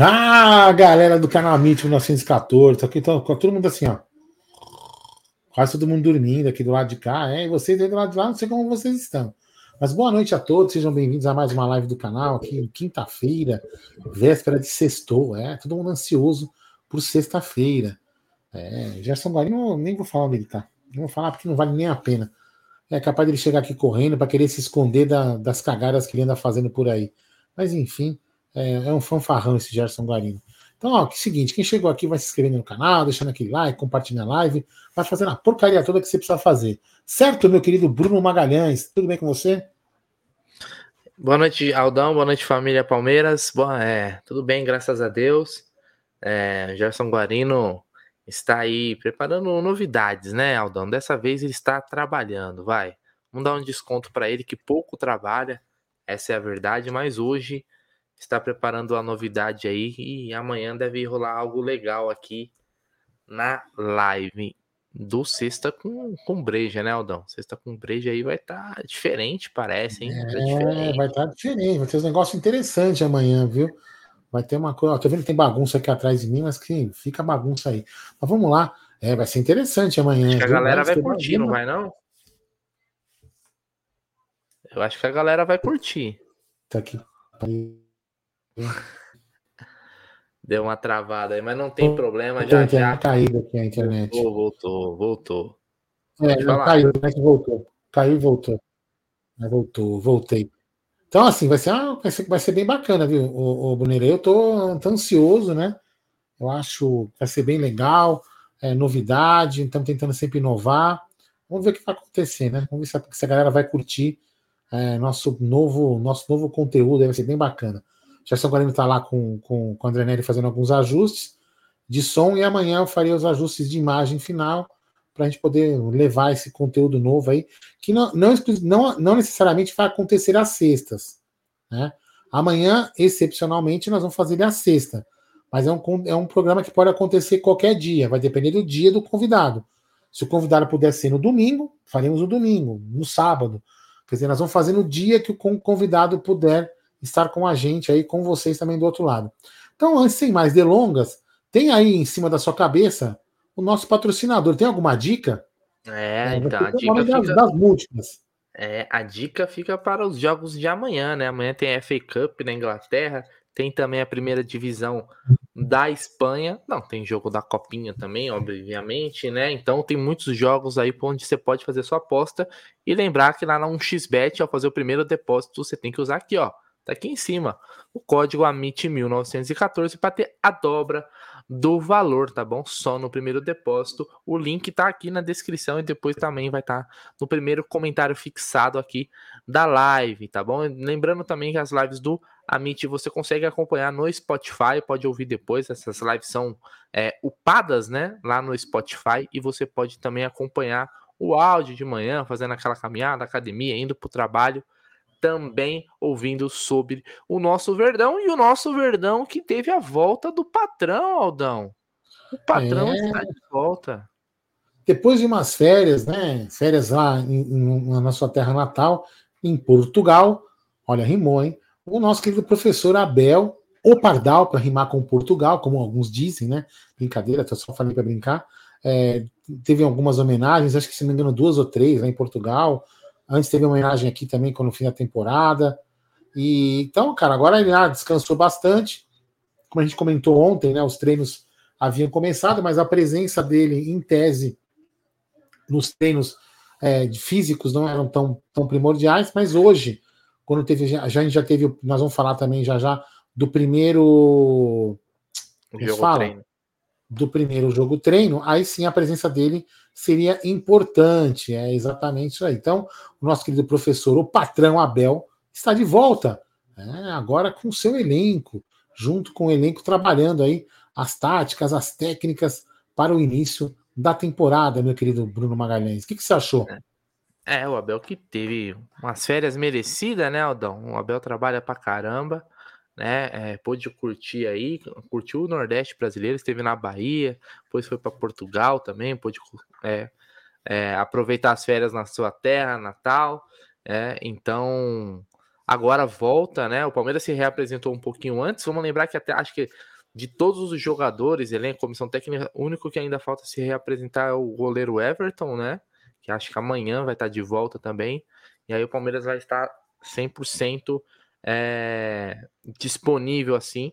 Ah, galera do canal Amit 1914, aqui tá, todo mundo assim, ó. Quase todo mundo dormindo aqui do lado de cá. É, e vocês aí do lado de lá, não sei como vocês estão. Mas boa noite a todos, sejam bem-vindos a mais uma live do canal aqui, quinta-feira, véspera de sextou. É, todo mundo ansioso por sexta-feira. É, Gerson Guarino, nem vou falar dele, tá? Não vou falar porque não vale nem a pena. É capaz dele chegar aqui correndo para querer se esconder da, das cagadas que ele anda fazendo por aí. Mas enfim, é, é um fanfarrão esse Gerson Guarino. Então, ó, que é seguinte, quem chegou aqui vai se inscrevendo no canal, deixando aquele like, compartilhando a live, vai fazendo a porcaria toda que você precisa fazer. Certo, meu querido Bruno Magalhães? Tudo bem com você? Boa noite, Aldão. Boa noite, família Palmeiras. Boa, é, tudo bem, graças a Deus. É, Gerson Guarino está aí preparando novidades, né, Aldão? Dessa vez ele está trabalhando, vai. Vamos dar um desconto para ele que pouco trabalha, essa é a verdade, mas hoje está preparando a novidade aí e amanhã deve rolar algo legal aqui na live do Sexta com, com Breja, né, Aldão? Sexta com Breja aí vai estar tá diferente, parece, hein? Tá é, vai estar tá diferente, vai ter um negócio interessante amanhã, viu? Vai ter uma coisa. Tô vendo que tem bagunça aqui atrás de mim, mas que fica bagunça aí. Mas vamos lá. É, vai ser interessante amanhã. Acho que a galera vai, curtir, não vai, não? Eu acho que a galera vai curtir. Tá aqui. Deu uma travada aí, mas não tem problema. Já, já caiu aqui a internet. Voltou, voltou, voltou. É, caiu, a internet voltou. Caiu e voltou. Voltou, voltei. Então, assim, vai ser, ah, vai ser, vai ser bem bacana, viu, o, o? Eu tô, tô, ansioso, né? Eu acho que vai ser bem legal, é, novidade, estamos tentando sempre inovar. Vamos ver o que vai acontecer, né? Vamos ver se a, se a galera vai curtir é, nosso, novo, nosso novo conteúdo, vai ser bem bacana. Gerson Guarino está lá com, com, com o André Neri fazendo alguns ajustes de som e amanhã eu farei os ajustes de imagem final para a gente poder levar esse conteúdo novo aí, que não, não, não, não necessariamente vai acontecer às sextas. Né? Amanhã, excepcionalmente, nós vamos fazer ele à sexta. Mas é um, é um programa que pode acontecer qualquer dia, vai depender do dia do convidado. Se o convidado puder ser no domingo, faremos no domingo, no sábado. Quer dizer, nós vamos fazer no dia que o convidado puder estar com a gente aí, com vocês também do outro lado. Então, antes, sem mais delongas, tem aí em cima da sua cabeça o nosso patrocinador. Tem alguma dica? É, é então, a dica das, fica... das múltiplas. É, a dica fica para os jogos de amanhã, né? Amanhã tem a FA Cup na Inglaterra, tem também a primeira divisão da Espanha. Não, tem jogo da Copinha também, obviamente, né? Então tem muitos jogos aí onde você pode fazer sua aposta e lembrar que lá na 1xBet, ao fazer o primeiro depósito, você tem que usar aqui, ó, tá aqui em cima, o código AMIT1914 para ter a dobra do valor, tá bom? Só no primeiro depósito. O link tá aqui na descrição e depois também vai estar tá no primeiro comentário fixado aqui da live, tá bom? Lembrando também que as lives do Amit você consegue acompanhar no Spotify, pode ouvir depois. Essas lives são é, upadas, né? Lá no Spotify e você pode também acompanhar o áudio de manhã, fazendo aquela caminhada, academia, indo para o trabalho também ouvindo sobre o nosso Verdão e o nosso Verdão que teve a volta do patrão, Aldão. O patrão é... está de volta. Depois de umas férias, né? Férias lá em, em, na sua terra natal, em Portugal. Olha, rimou, hein? O nosso querido professor Abel, o Pardal, para rimar com Portugal, como alguns dizem, né? Brincadeira, só falei para brincar. É, teve algumas homenagens, acho que se não me engano, duas ou três lá em Portugal. Antes teve uma homenagem aqui também quando fim da temporada. E então, cara, agora ele ah, descansou bastante. Como a gente comentou ontem, né? Os treinos haviam começado, mas a presença dele, em tese, nos treinos é, físicos não eram tão, tão primordiais, mas hoje, quando teve. Já, a gente já teve. Nós vamos falar também já já do primeiro. Jogo fala, treino. Do primeiro jogo treino, aí sim a presença dele seria importante. É exatamente isso aí. Então, o nosso querido professor, o patrão Abel, está de volta, né, agora com seu elenco, junto com o elenco trabalhando aí as táticas, as técnicas para o início da temporada, meu querido Bruno Magalhães. O que, que você achou? É, é, o Abel que teve umas férias merecidas, né, Aldão? O Abel trabalha pra caramba, né? É, pôde curtir aí, curtiu o Nordeste brasileiro, esteve na Bahia, depois foi para Portugal também, pôde é, é, aproveitar as férias na sua terra natal. É, então, agora volta, né? O Palmeiras se reapresentou um pouquinho antes. Vamos lembrar que até acho que de todos os jogadores, elenco, comissão técnica, o único que ainda falta se reapresentar é o goleiro Everton, né? Que acho que amanhã vai estar de volta também. E aí o Palmeiras vai estar 100% é, disponível assim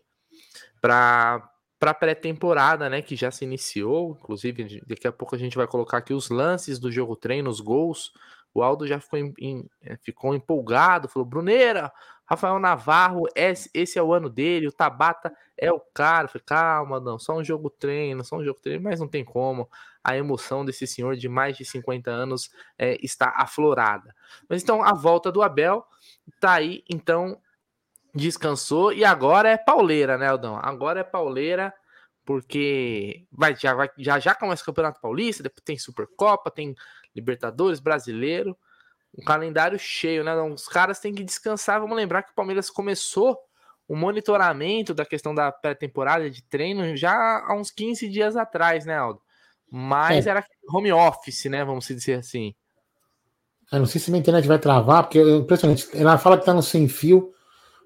para para pré-temporada, né, que já se iniciou, inclusive daqui a pouco a gente vai colocar aqui os lances do jogo treino, os gols. O Aldo já ficou, em, em, é, ficou empolgado, falou: Bruneira, Rafael Navarro, esse, esse, é o ano dele, o Tabata é o cara. Falei, calma, não, só um jogo treino, só um jogo treino, mas não tem como. A emoção desse senhor de mais de 50 anos é, está aflorada. Mas então, a volta do Abel tá aí, então descansou e agora é pauleira, né, Aldão? Agora é pauleira porque vai já vai, já já começa o Campeonato Paulista, depois tem Supercopa, tem Libertadores, Brasileiro, um calendário cheio, né? Então, os caras têm que descansar. Vamos lembrar que o Palmeiras começou o monitoramento da questão da pré-temporada de treino já há uns 15 dias atrás, né, Aldo? Mas é. era home office, né? Vamos dizer assim. Eu não sei se minha internet vai travar, porque é impressionante. Ela fala que tá no sem fio,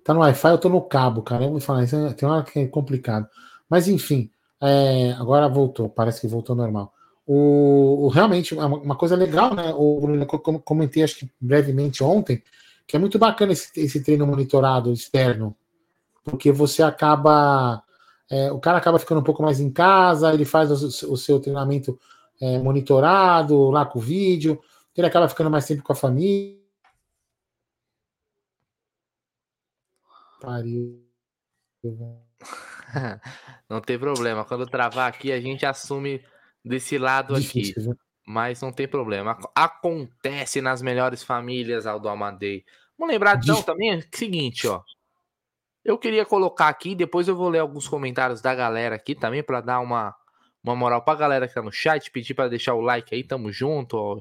Tá no Wi-Fi, eu tô no cabo, cara. Eu vou falar, isso é, tem uma hora que é complicado. Mas enfim, é, agora voltou, parece que voltou normal. O, o realmente, uma, coisa legal, né? O Bruno, como comentei, acho que brevemente ontem, que é muito bacana esse, esse treino monitorado externo, porque você acaba. É, o cara acaba ficando um pouco mais em casa, ele faz o, o seu treinamento é, monitorado, lá com o vídeo, ele acaba ficando mais tempo com a família Pariu. não tem problema. Quando travar aqui, a gente assume desse lado Difícil, aqui. Né? Mas não tem problema. Acontece nas melhores famílias, Aldo Amadei. Vamos lembrar então também é seguinte, ó. Eu queria colocar aqui, depois eu vou ler alguns comentários da galera aqui também para dar uma, uma moral pra galera que tá no chat, pedir para deixar o like aí, tamo junto, ó.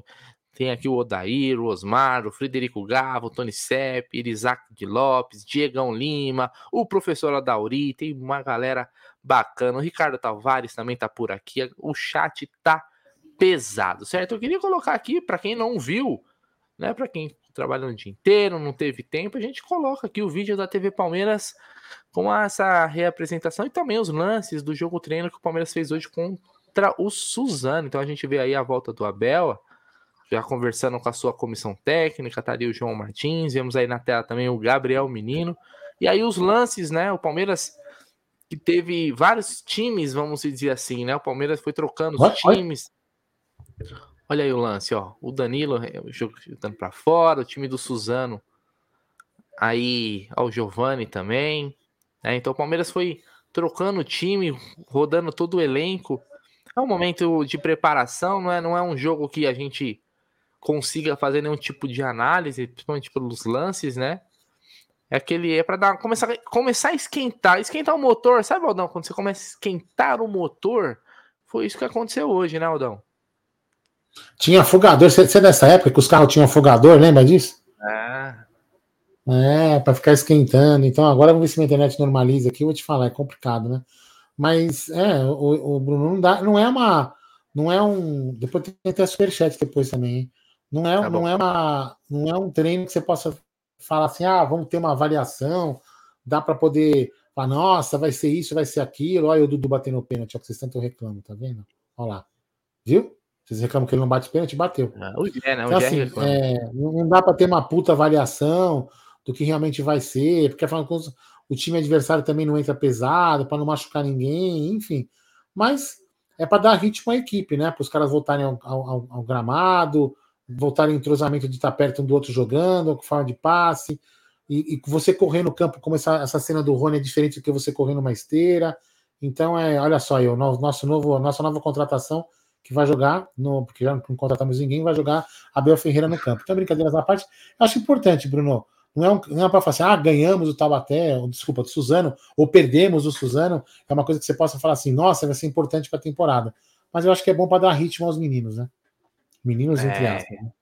Tem aqui o Odair, o Osmar, o Frederico Gavo, o Tony Sepp, Irisac de Lopes, Diegão Lima, o professor Adauri, tem uma galera bacana. O Ricardo Tavares também tá por aqui. O chat tá pesado, certo? Eu queria colocar aqui, para quem não viu, né? Para quem trabalha o dia inteiro, não teve tempo, a gente coloca aqui o vídeo da TV Palmeiras com essa reapresentação e também os lances do jogo treino que o Palmeiras fez hoje contra o Suzano. Então a gente vê aí a volta do Abel já conversando com a sua comissão técnica, tá ali o João Martins, vemos aí na tela também o Gabriel Menino. E aí os lances, né? O Palmeiras que teve vários times, vamos dizer assim, né? O Palmeiras foi trocando os times. Olha aí o lance, ó. O Danilo é, jogando para fora, o time do Suzano. Aí, ó, o Giovani também. Né? Então o Palmeiras foi trocando o time, rodando todo o elenco. É um momento de preparação, não é, não é um jogo que a gente consiga fazer nenhum tipo de análise, principalmente pelos lances, né? É aquele é para dar começar começar a esquentar, esquentar o motor, sabe, Aldão? Quando você começa a esquentar o motor, foi isso que aconteceu hoje, né, Aldão? Tinha afogador, você é dessa época que os carros tinham afogador, lembra disso? É. É, para ficar esquentando. Então agora vamos ver se a internet normaliza aqui, eu vou te falar, é complicado, né? Mas é, o, o Bruno não dá, não é uma, não é um, depois tem até superchat depois também, hein? Não é, tá não, é uma, não é um treino que você possa falar assim, ah, vamos ter uma avaliação, dá para poder falar, nossa, vai ser isso, vai ser aquilo. Olha o Dudu batendo o pênalti, ó, que vocês tanto reclamam, tá vendo? Olha lá. Viu? Vocês reclamam que ele não bate pênalti, bateu. Ah, o Gé, né? O então, assim, é, não dá para ter uma puta avaliação do que realmente vai ser, porque afinal o time adversário também não entra pesado, para não machucar ninguém, enfim. Mas é para dar ritmo à equipe, né? Para os caras voltarem ao, ao, ao gramado, voltar em entrosamento de estar perto um do outro jogando, com forma de passe, e, e, você correr no campo, como essa, essa cena do Rony é diferente do que você correr numa esteira. Então, é, olha só, eu, nosso novo, nossa nova contratação que vai jogar, no, porque já não contratamos ninguém, vai jogar Abel Ferreira no campo. Então, brincadeiras à parte, eu acho importante, Bruno. Não é, um, é para falar assim, ah, ganhamos o Taubaté, ou, desculpa, do Suzano, ou perdemos o Suzano. É uma coisa que você possa falar assim, nossa, vai ser importante para a temporada. Mas eu acho que é bom para dar ritmo aos meninos, né? Meninos, entre é, aspas. Né?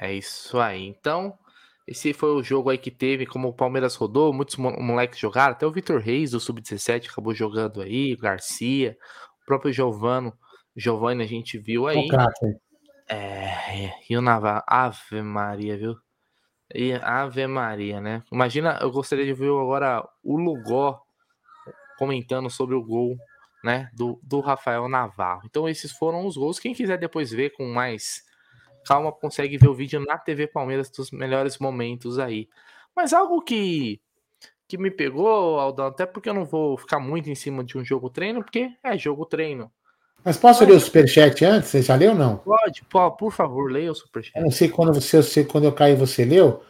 É isso aí. Então, esse foi o jogo aí que teve, como o Palmeiras rodou, muitos moleques jogaram, até o Vitor Reis, do Sub-17, acabou jogando aí, Garcia, o próprio Giovano, Giovanni a gente viu aí. Craque. É, e o Navarro, Ave Maria, viu? E Ave Maria, né? Imagina, eu gostaria de ver agora o Lugó comentando sobre o gol, né, do, do Rafael Navarro. Então esses foram os gols. Quem quiser depois ver com mais calma, consegue ver o vídeo na TV Palmeiras dos melhores momentos aí. Mas algo que que me pegou, Aldão, até porque eu não vou ficar muito em cima de um jogo treino, porque é jogo treino. Mas posso Mas, ler o superchat antes? Você já leu ou não? Pode, por favor, leia o superchat. Eu não sei quando você, eu sei quando eu caí você leu.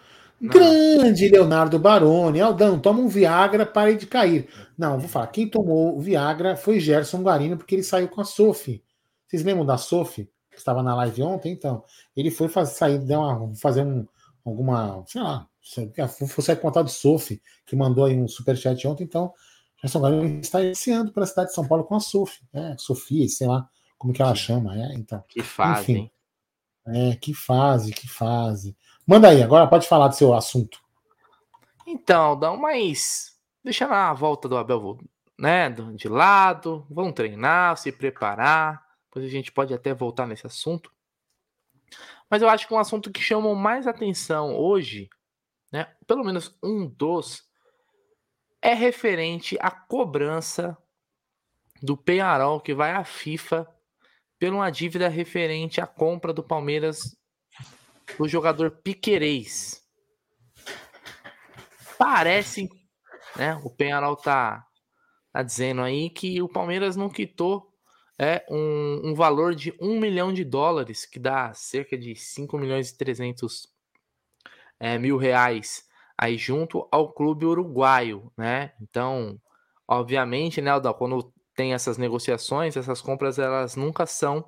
Não. Grande Leonardo Baroni, Aldão, toma um Viagra, pare de cair. Não, vou falar, quem tomou o Viagra foi Gerson Guarino, porque ele saiu com a Sophie. Vocês lembram da Sophie? Que estava na live ontem, então. Ele foi fazer, sair, deu uma, fazer um, alguma, sei lá, você contar do Sophie, que mandou aí um superchat ontem, então Gerson Guarino está iniciando para a cidade de São Paulo com a Sophie, né? Sofia, sei lá como que ela chama, é, então. Que fase, enfim, É, que fase, que fase. Manda aí, agora pode falar do seu assunto. Então, dá mais. Deixa na volta do Abel, né? De lado, vão treinar, se preparar. Depois a gente pode até voltar nesse assunto. Mas eu acho que um assunto que chama mais atenção hoje, né? Pelo menos um dos, é referente à cobrança do Penharol que vai à FIFA por uma dívida referente à compra do Palmeiras o jogador Piquerez. Parece, né? O Penharol tá, tá dizendo aí que o Palmeiras não quitou é, um, um valor de 1 milhão de dólares, que dá cerca de 5 milhões e 300 é, mil reais aí junto ao clube uruguaio, né? Então, obviamente, né, quando tem essas negociações, essas compras elas nunca são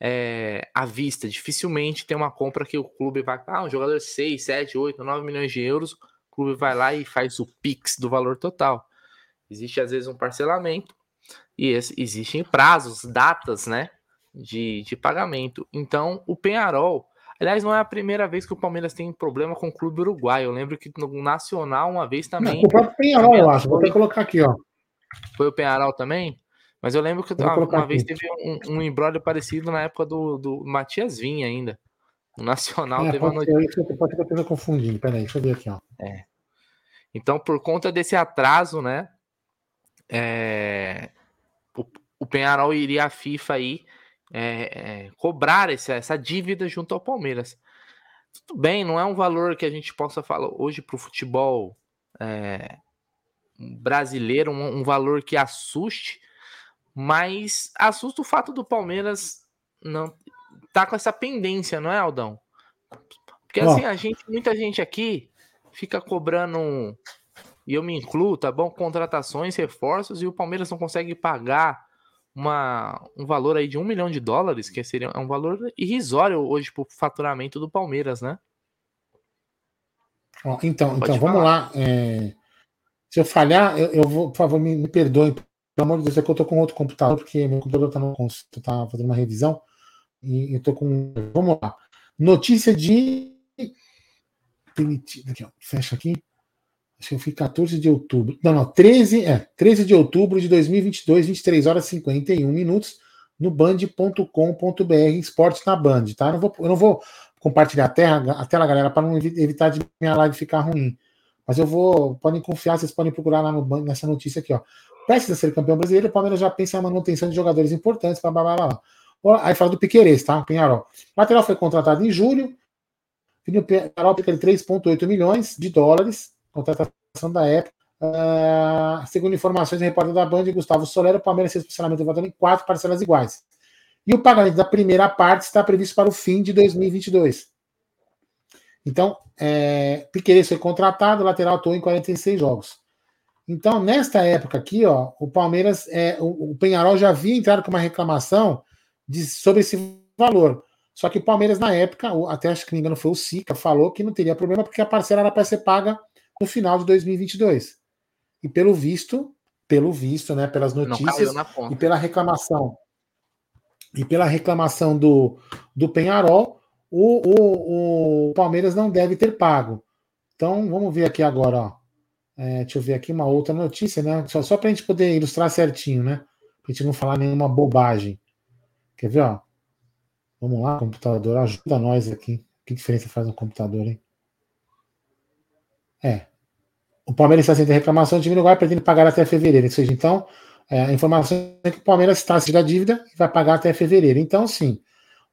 é, à vista. Dificilmente tem uma compra que o clube vai. Ah, um jogador 6, 7, 8, 9 milhões de euros. O clube vai lá e faz o PIX do valor total. Existe às vezes um parcelamento e existem prazos, datas, né? De, de pagamento. Então, o Penharol. Aliás, não é a primeira vez que o Palmeiras tem problema com o clube uruguai. Eu lembro que no Nacional, uma vez também. Não, o próprio Penharol, eu acho. Vou até colocar aqui, ó. Foi o Penharol também? Mas eu lembro que uma, uma vez teve um, um embrólio parecido na época do, do Matias Vinha ainda. O Nacional é, teve uma notícia. Pode estar confundindo. Peraí, deixa eu ver aqui, ó. É. Então, por conta desse atraso, né? É, o, o Penharol iria à FIFA aí é, é, cobrar essa, essa dívida junto ao Palmeiras. Tudo bem, não é um valor que a gente possa falar hoje para o futebol é, brasileiro, um, um valor que assuste, mas assusta o fato do Palmeiras não tá com essa pendência, não é, Aldão? Porque assim, a gente, muita gente aqui fica cobrando, e eu me incluo, tá bom? Contratações, reforços, e o Palmeiras não consegue pagar uma, um valor aí de um milhão de dólares, que seria é um valor irrisório hoje pro faturamento do Palmeiras, né? então, então vamos lá. É, se eu falhar, eu, eu, vou, por favor, me, me perdoem, pelo amor de Deus, é que eu tô com outro computador, porque meu computador tá, no, tá fazendo uma revisão. E eu tô com. Vamos lá. Notícia de. Aqui, ó, fecha aqui. Acho que eu fui 14 de outubro. Não, não, 13, é, 13 de outubro de 2022, 23 horas e 51 minutos, no band.com.br, esporte na Band, tá? Eu não vou, eu não vou compartilhar a tela, a tela galera, para não evitar de minha live ficar ruim. Mas eu vou, podem confiar, vocês podem procurar lá no, nessa notícia aqui, ó. Precisa ser campeão brasileiro, o Palmeiras já pensa em manutenção de jogadores importantes, blá, blá, blá, blá. Aí fala do Piqueires, tá? Penharol. O lateral foi contratado em julho. O Penharol fica de 3,8 milhões de dólares, contratação da época. Uh, segundo informações do repórter da Band, Gustavo Solero, o Palmeiras fez parcelamento levantando em quatro parcelas iguais. E o pagamento da primeira parte está previsto para o fim de 2022. Então, é, Piqueires foi contratado, lateral atuou em 46 jogos. Então, nesta época aqui, ó, o Palmeiras, é, o, o Penharol já havia entrado com uma reclamação de, sobre esse valor. Só que o Palmeiras, na época, até acho que não engano foi o Sica, falou que não teria problema porque a parcela era para ser paga no final de 2022. E pelo visto, pelo visto, né, pelas notícias e pela reclamação e pela reclamação do, do Penharol, o, o, o Palmeiras não deve ter pago. Então, vamos ver aqui agora, ó. É, deixa eu ver aqui uma outra notícia, né? Só, só para a gente poder ilustrar certinho, né? Para a gente não falar nenhuma bobagem. Quer ver, ó? Vamos lá, computador, ajuda nós aqui. Que diferença faz um computador, hein? É. O Palmeiras está sendo reclamação, o time vai pretende pagar até fevereiro. Ou seja, então, é, a informação é que o Palmeiras está se da dívida e vai pagar até fevereiro. Então, sim,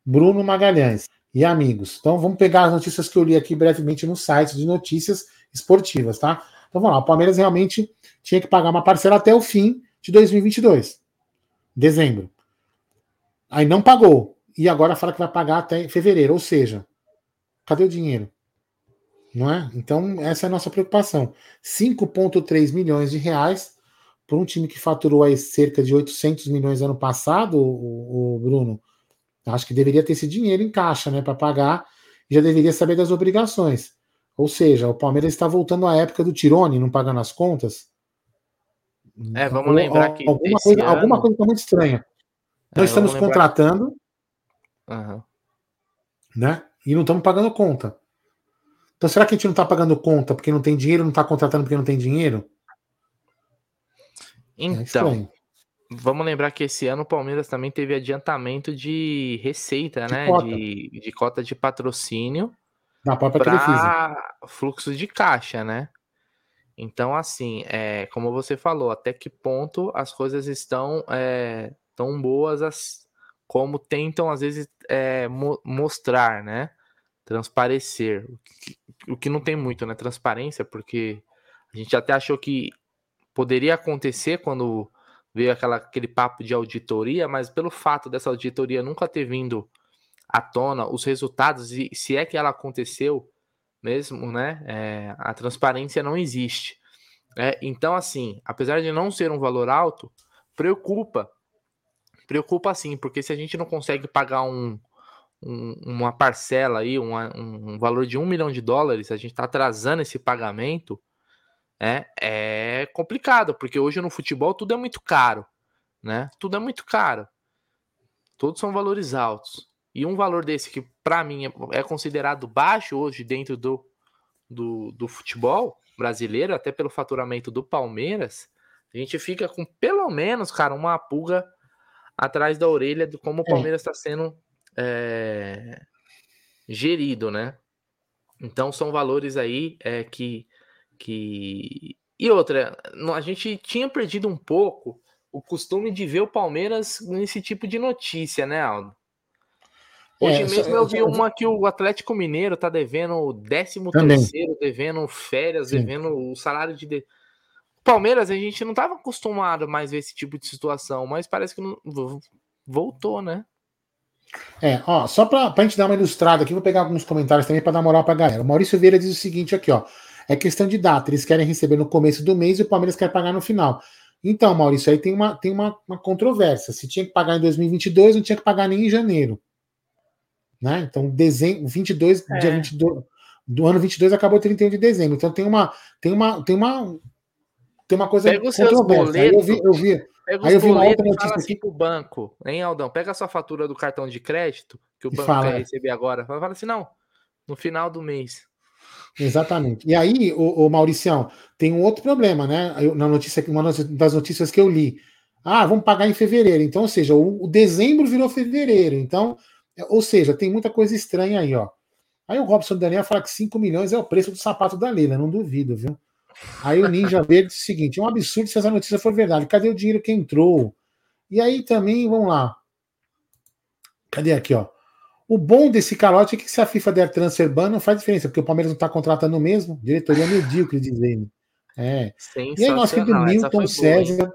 Bruno Magalhães e amigos. Então, vamos pegar as notícias que eu li aqui brevemente no site de notícias esportivas, tá? Então, vamos lá. O Palmeiras realmente tinha que pagar uma parcela até o fim de 2022, dezembro. Aí não pagou. E agora fala que vai pagar até fevereiro. Ou seja, cadê o dinheiro? Não é? Então, essa é a nossa preocupação. 5,3 milhões de reais para um time que faturou aí cerca de 800 milhões ano passado, o, o Bruno. Acho que deveria ter esse dinheiro em caixa, né, para pagar, já deveria saber das obrigações. Ou seja, o Palmeiras está voltando à época do Tirone, não pagando as contas. É, vamos lembrar que. Alguma coisa, ano... alguma coisa está muito estranha. Nós é, estamos contratando, uhum. né? E não estamos pagando conta. Então, será que a gente não está pagando conta porque não tem dinheiro, não está contratando porque não tem dinheiro? É então, é vamos lembrar que esse ano o Palmeiras também teve adiantamento de receita, de né? Cota. De, de cota de patrocínio para fluxo de caixa, né? Então, assim, é, como você falou, até que ponto as coisas estão é, tão boas as, como tentam, às vezes, é, mo mostrar, né? Transparecer. O que, o que não tem muito, né? Transparência, porque a gente até achou que poderia acontecer quando veio aquela, aquele papo de auditoria, mas pelo fato dessa auditoria nunca ter vindo à tona os resultados, e se é que ela aconteceu, mesmo, né? É, a transparência não existe. É, então, assim, apesar de não ser um valor alto, preocupa. Preocupa sim, porque se a gente não consegue pagar um, um uma parcela aí, uma, um valor de um milhão de dólares, a gente está atrasando esse pagamento, é, é complicado, porque hoje no futebol tudo é muito caro, né? Tudo é muito caro. Todos são valores altos. E um valor desse que, para mim, é, é considerado baixo hoje dentro do, do, do futebol brasileiro, até pelo faturamento do Palmeiras, a gente fica com pelo menos, cara, uma pulga atrás da orelha de como o é. Palmeiras está sendo é, gerido, né? Então são valores aí é, que, que. E outra, a gente tinha perdido um pouco o costume de ver o Palmeiras nesse tipo de notícia, né, Aldo? Hoje é, mesmo eu vi uma que o Atlético Mineiro tá devendo o 13 terceiro, devendo férias, Sim. devendo o salário de. Palmeiras, a gente não estava acostumado mais a ver esse tipo de situação, mas parece que não... voltou, né? É, ó, só para a gente dar uma ilustrada aqui, vou pegar alguns comentários também para dar moral para a galera. O Maurício Vieira diz o seguinte aqui, ó. É questão de data, eles querem receber no começo do mês e o Palmeiras quer pagar no final. Então, Maurício, aí tem uma, tem uma, uma controvérsia. Se tinha que pagar em 2022, não tinha que pagar nem em janeiro. Né? Então, dezembro, 22, é. dia 22, do ano 22 acabou 31 de dezembro. Então tem uma tem uma tem uma tem uma coisa Pega os seus boletos, aí eu vi, eu vi Pega aí eu vi uma outra notícia assim aqui pro banco, hein, Aldão? Pega a sua fatura do cartão de crédito que o banco fala, quer receber agora. Fala assim, não, no final do mês. Exatamente. E aí, o, o Mauricião, tem um outro problema, né? Eu, na notícia, uma das notícias que eu li. Ah, vamos pagar em fevereiro. Então, ou seja, o, o dezembro virou fevereiro. Então, ou seja, tem muita coisa estranha aí, ó. Aí o Robson Daniel fala que 5 milhões é o preço do sapato da Leila, não duvido, viu? Aí o Ninja Verde diz o seguinte: é um absurdo se essa notícia for verdade. Cadê o dinheiro que entrou? E aí também, vamos lá. Cadê aqui, ó? O bom desse calote é que se a FIFA der transfer ban, não faz diferença, porque o Palmeiras não está contratando mesmo. Diretoria medíocre, dizendo. É. E aí, nosso querido Milton César.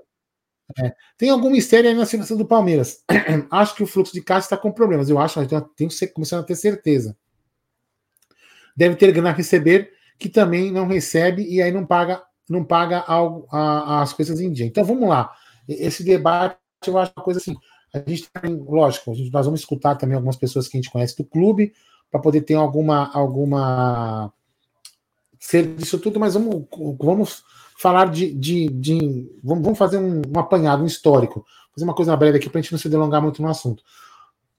É. Tem algum mistério aí na situação do Palmeiras. acho que o fluxo de caixa está com problemas. Eu acho, mas tenho começando a ter certeza. Deve ter grana a receber, que também não recebe e aí não paga, não paga algo, a, as coisas em dia. Então vamos lá. Esse debate eu acho uma coisa assim. A gente tem, lógico, a gente, nós vamos escutar também algumas pessoas que a gente conhece do clube para poder ter alguma alguma ser disso tudo, mas vamos, vamos falar de. de, de vamos, fazer um, um, apanhado, um histórico. Fazer uma coisa breve aqui para a gente não se delongar muito no assunto.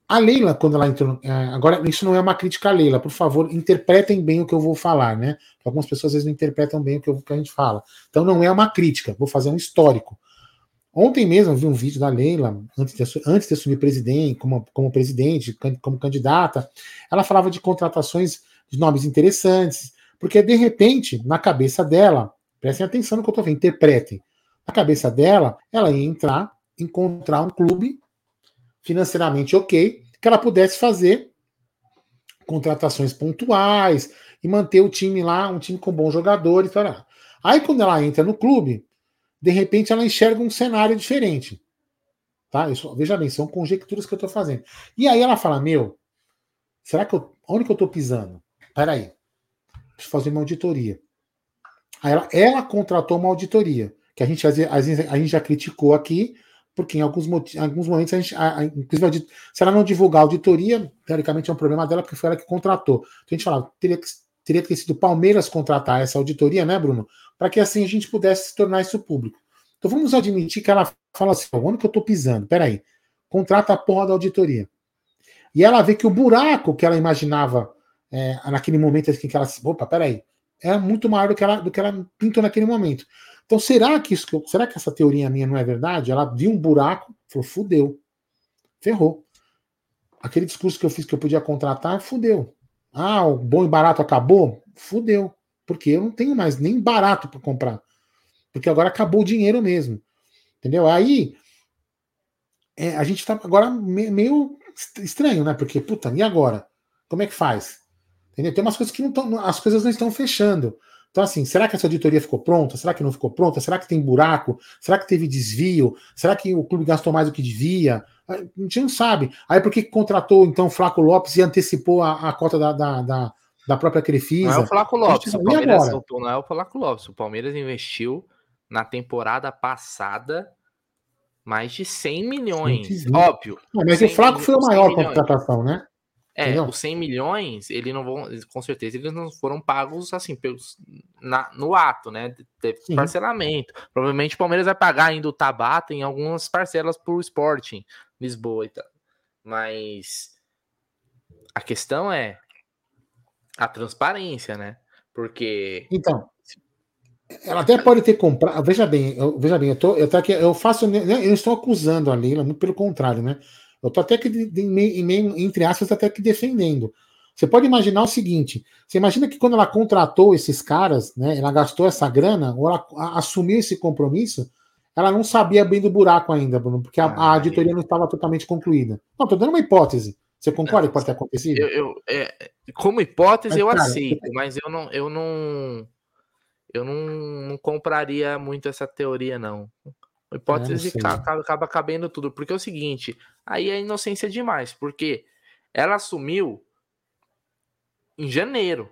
A Leila, quando ela entrou. É, agora, isso não é uma crítica à Leila, por favor, interpretem bem o que eu vou falar, né? Algumas pessoas às vezes não interpretam bem o que, eu, que a gente fala. Então não é uma crítica, vou fazer um histórico. Ontem mesmo eu vi um vídeo da Leila, antes de, antes de assumir presidente, como, como presidente, como candidata, ela falava de contratações de nomes interessantes, Porque de repente, na cabeça dela, prestem atenção no que eu estou falando, interpretem. Na cabeça dela, ela ia entrar, encontrar um clube financeiramente ok, que ela pudesse fazer contratações pontuais e manter o time lá, um time com bons jogadores. Tará. Aí quando ela entra no clube, de repente ela enxerga um cenário diferente. Tá? Isso, veja bem, são conjecturas que eu estou fazendo. E aí ela fala: Meu, será que eu. Onde que eu estou pisando? Peraí. Preciso fazer uma auditoria. Ela, ela contratou uma auditoria, que a gente, às vezes, a gente já criticou aqui, porque em alguns, em alguns momentos a gente. A, a, inclusive, se ela não divulgar a auditoria, teoricamente é um problema dela, porque foi ela que contratou. Então a gente falava, teria que, teria que ter sido Palmeiras contratar essa auditoria, né, Bruno? Para que assim a gente pudesse tornar isso público. Então vamos admitir que ela fala assim: onde que eu estou pisando? Peraí, contrata a porra da auditoria. E ela vê que o buraco que ela imaginava é, naquele momento assim, que ela. Opa, peraí. É muito maior do que ela, do que ela pintou naquele momento. Então, será que isso será que essa teoria minha não é verdade? Ela viu um buraco, falou, fudeu. Ferrou. Aquele discurso que eu fiz que eu podia contratar, fudeu. Ah, o bom e barato acabou? Fudeu. Porque eu não tenho mais nem barato para comprar. Porque agora acabou o dinheiro mesmo. Entendeu? Aí é, a gente está agora meio estranho, né? Porque, puta, e agora? Como é que faz? Entendeu? Tem umas coisas que não estão. As coisas não estão fechando. Então, assim, será que essa auditoria ficou pronta? Será que não ficou pronta? Será que tem buraco? Será que teve desvio? Será que o clube gastou mais do que devia? A gente não sabe. Aí por que contratou então o Flaco Lopes e antecipou a, a cota da, da, da, da própria Crefisa? Não é o Flaco Lopes, o Palmeiras não é o Flaco Lopes. O Palmeiras investiu na temporada passada mais de 100 milhões. 120. Óbvio. Não, mas o Flaco foi a maior contratação, né? É, Entendeu? os 100 milhões, ele não vão, com certeza, eles não foram pagos assim pelos, na, no ato, né? Teve Sim. parcelamento. Provavelmente o Palmeiras vai pagar ainda o Tabata em algumas parcelas por Sporting, Lisboa e tal. Mas a questão é a transparência, né? Porque. Então, ela até pode ter comprado. Veja bem, eu, veja bem, eu, tô, eu, tô aqui, eu faço. Eu não estou acusando a Leila, muito pelo contrário, né? Eu estou até que, meio, entre aspas, até que defendendo. Você pode imaginar o seguinte: você imagina que quando ela contratou esses caras, né? Ela gastou essa grana, ou ela assumiu esse compromisso, ela não sabia bem do buraco ainda, Bruno, porque a, a ah, auditoria não estava totalmente concluída. Não, estou dando uma hipótese. Você concorda que pode ter acontecido? Eu, eu é, como hipótese, mas, eu cara, aceito, mas eu não, eu não eu não, não compraria muito essa teoria, não. Hipótese acaba, acaba cabendo tudo. Porque é o seguinte, aí é inocência demais, porque ela assumiu em janeiro.